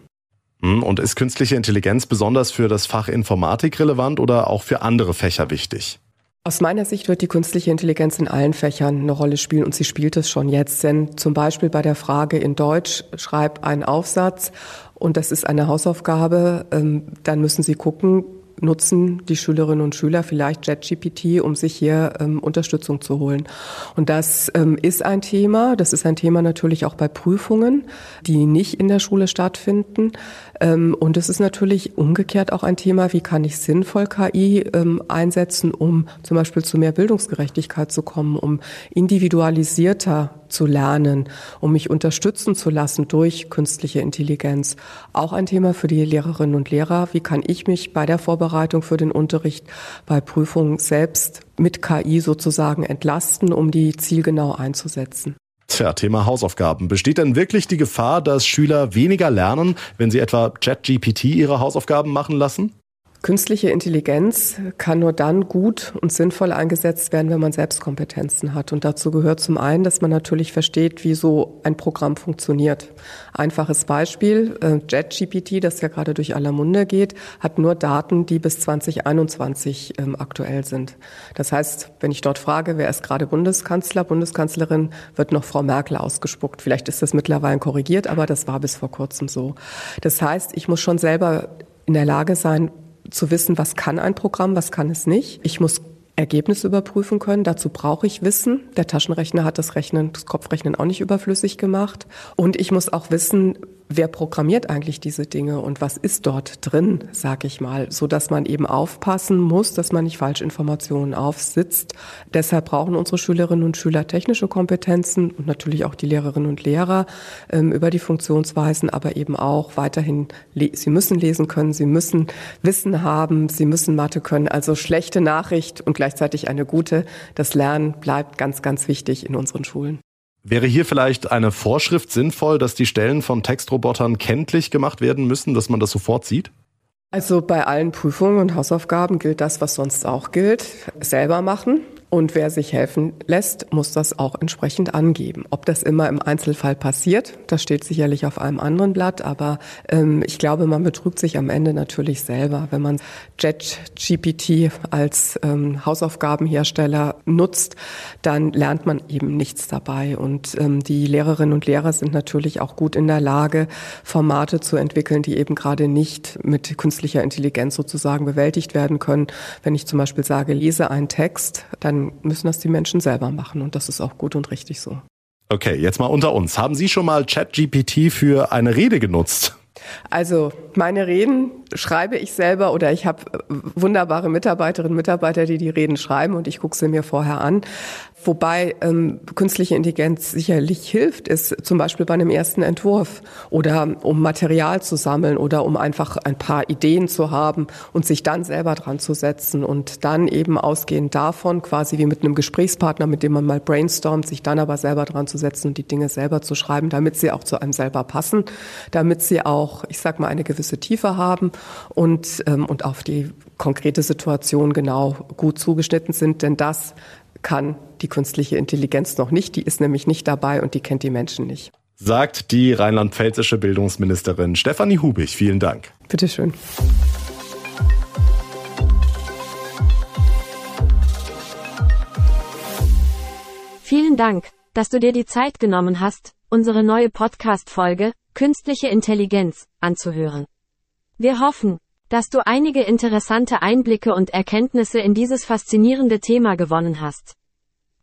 Hm, und ist künstliche Intelligenz besonders für das Fach Informatik relevant oder auch für andere Fächer wichtig? Aus meiner Sicht wird die künstliche Intelligenz in allen Fächern eine Rolle spielen und sie spielt es schon jetzt. Denn zum Beispiel bei der Frage in Deutsch, schreib einen Aufsatz und das ist eine Hausaufgabe, ähm, dann müssen Sie gucken, nutzen die Schülerinnen und Schüler vielleicht JetGPT, um sich hier ähm, Unterstützung zu holen. Und das ähm, ist ein Thema. Das ist ein Thema natürlich auch bei Prüfungen, die nicht in der Schule stattfinden. Ähm, und es ist natürlich umgekehrt auch ein Thema, wie kann ich sinnvoll KI ähm, einsetzen, um zum Beispiel zu mehr Bildungsgerechtigkeit zu kommen, um individualisierter zu lernen, um mich unterstützen zu lassen durch künstliche Intelligenz. Auch ein Thema für die Lehrerinnen und Lehrer. Wie kann ich mich bei der Vorbereitung für den Unterricht, bei Prüfungen selbst mit KI sozusagen entlasten, um die zielgenau einzusetzen? Tja, Thema Hausaufgaben. Besteht denn wirklich die Gefahr, dass Schüler weniger lernen, wenn sie etwa ChatGPT ihre Hausaufgaben machen lassen? Künstliche Intelligenz kann nur dann gut und sinnvoll eingesetzt werden, wenn man Selbstkompetenzen hat. Und dazu gehört zum einen, dass man natürlich versteht, wie so ein Programm funktioniert. Einfaches Beispiel, äh, JetGPT, das ja gerade durch aller Munde geht, hat nur Daten, die bis 2021 ähm, aktuell sind. Das heißt, wenn ich dort frage, wer ist gerade Bundeskanzler, Bundeskanzlerin, wird noch Frau Merkel ausgespuckt. Vielleicht ist das mittlerweile korrigiert, aber das war bis vor kurzem so. Das heißt, ich muss schon selber in der Lage sein, zu wissen, was kann ein Programm, was kann es nicht. Ich muss Ergebnisse überprüfen können. Dazu brauche ich Wissen. Der Taschenrechner hat das Rechnen, das Kopfrechnen auch nicht überflüssig gemacht. Und ich muss auch wissen, wer programmiert eigentlich diese Dinge und was ist dort drin, sag ich mal, so dass man eben aufpassen muss, dass man nicht Falschinformationen aufsitzt. Deshalb brauchen unsere Schülerinnen und Schüler technische Kompetenzen und natürlich auch die Lehrerinnen und Lehrer ähm, über die Funktionsweisen, aber eben auch weiterhin, sie müssen lesen können, sie müssen Wissen haben, sie müssen Mathe können. Also schlechte Nachricht und gleichzeitig eine gute. Das Lernen bleibt ganz, ganz wichtig in unseren Schulen. Wäre hier vielleicht eine Vorschrift sinnvoll, dass die Stellen von Textrobotern kenntlich gemacht werden müssen, dass man das sofort sieht? Also bei allen Prüfungen und Hausaufgaben gilt das, was sonst auch gilt. Selber machen. Und wer sich helfen lässt, muss das auch entsprechend angeben. Ob das immer im Einzelfall passiert, das steht sicherlich auf einem anderen Blatt, aber ähm, ich glaube, man betrügt sich am Ende natürlich selber. Wenn man JetGPT als ähm, Hausaufgabenhersteller nutzt, dann lernt man eben nichts dabei. Und ähm, die Lehrerinnen und Lehrer sind natürlich auch gut in der Lage, Formate zu entwickeln, die eben gerade nicht mit künstlicher Intelligenz sozusagen bewältigt werden können. Wenn ich zum Beispiel sage, lese einen Text, dann müssen das die Menschen selber machen und das ist auch gut und richtig so. Okay, jetzt mal unter uns. Haben Sie schon mal ChatGPT für eine Rede genutzt? Also meine Reden schreibe ich selber oder ich habe wunderbare Mitarbeiterinnen und Mitarbeiter, die die Reden schreiben und ich gucke sie mir vorher an. Wobei ähm, künstliche Intelligenz sicherlich hilft, ist zum Beispiel bei einem ersten Entwurf oder um Material zu sammeln oder um einfach ein paar Ideen zu haben und sich dann selber dran zu setzen und dann eben ausgehend davon, quasi wie mit einem Gesprächspartner, mit dem man mal brainstormt, sich dann aber selber dran zu setzen und die Dinge selber zu schreiben, damit sie auch zu einem selber passen, damit sie auch, ich sag mal, eine gewisse Tiefe haben und, ähm, und auf die konkrete Situation genau gut zugeschnitten sind, denn das kann die künstliche Intelligenz noch nicht. Die ist nämlich nicht dabei und die kennt die Menschen nicht. Sagt die rheinland-pfälzische Bildungsministerin Stefanie Hubig. Vielen Dank. Bitteschön. Vielen Dank, dass du dir die Zeit genommen hast, unsere neue Podcast-Folge Künstliche Intelligenz anzuhören. Wir hoffen, dass du einige interessante Einblicke und Erkenntnisse in dieses faszinierende Thema gewonnen hast.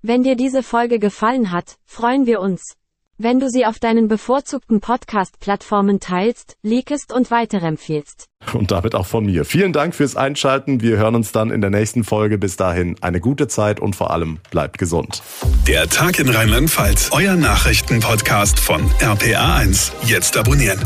Wenn dir diese Folge gefallen hat, freuen wir uns, wenn du sie auf deinen bevorzugten Podcast-Plattformen teilst, likest und weiterempfiehlst. Und damit auch von mir. Vielen Dank fürs Einschalten. Wir hören uns dann in der nächsten Folge. Bis dahin eine gute Zeit und vor allem bleibt gesund. Der Tag in Rheinland-Pfalz, euer Nachrichtenpodcast von RPA1. Jetzt abonnieren.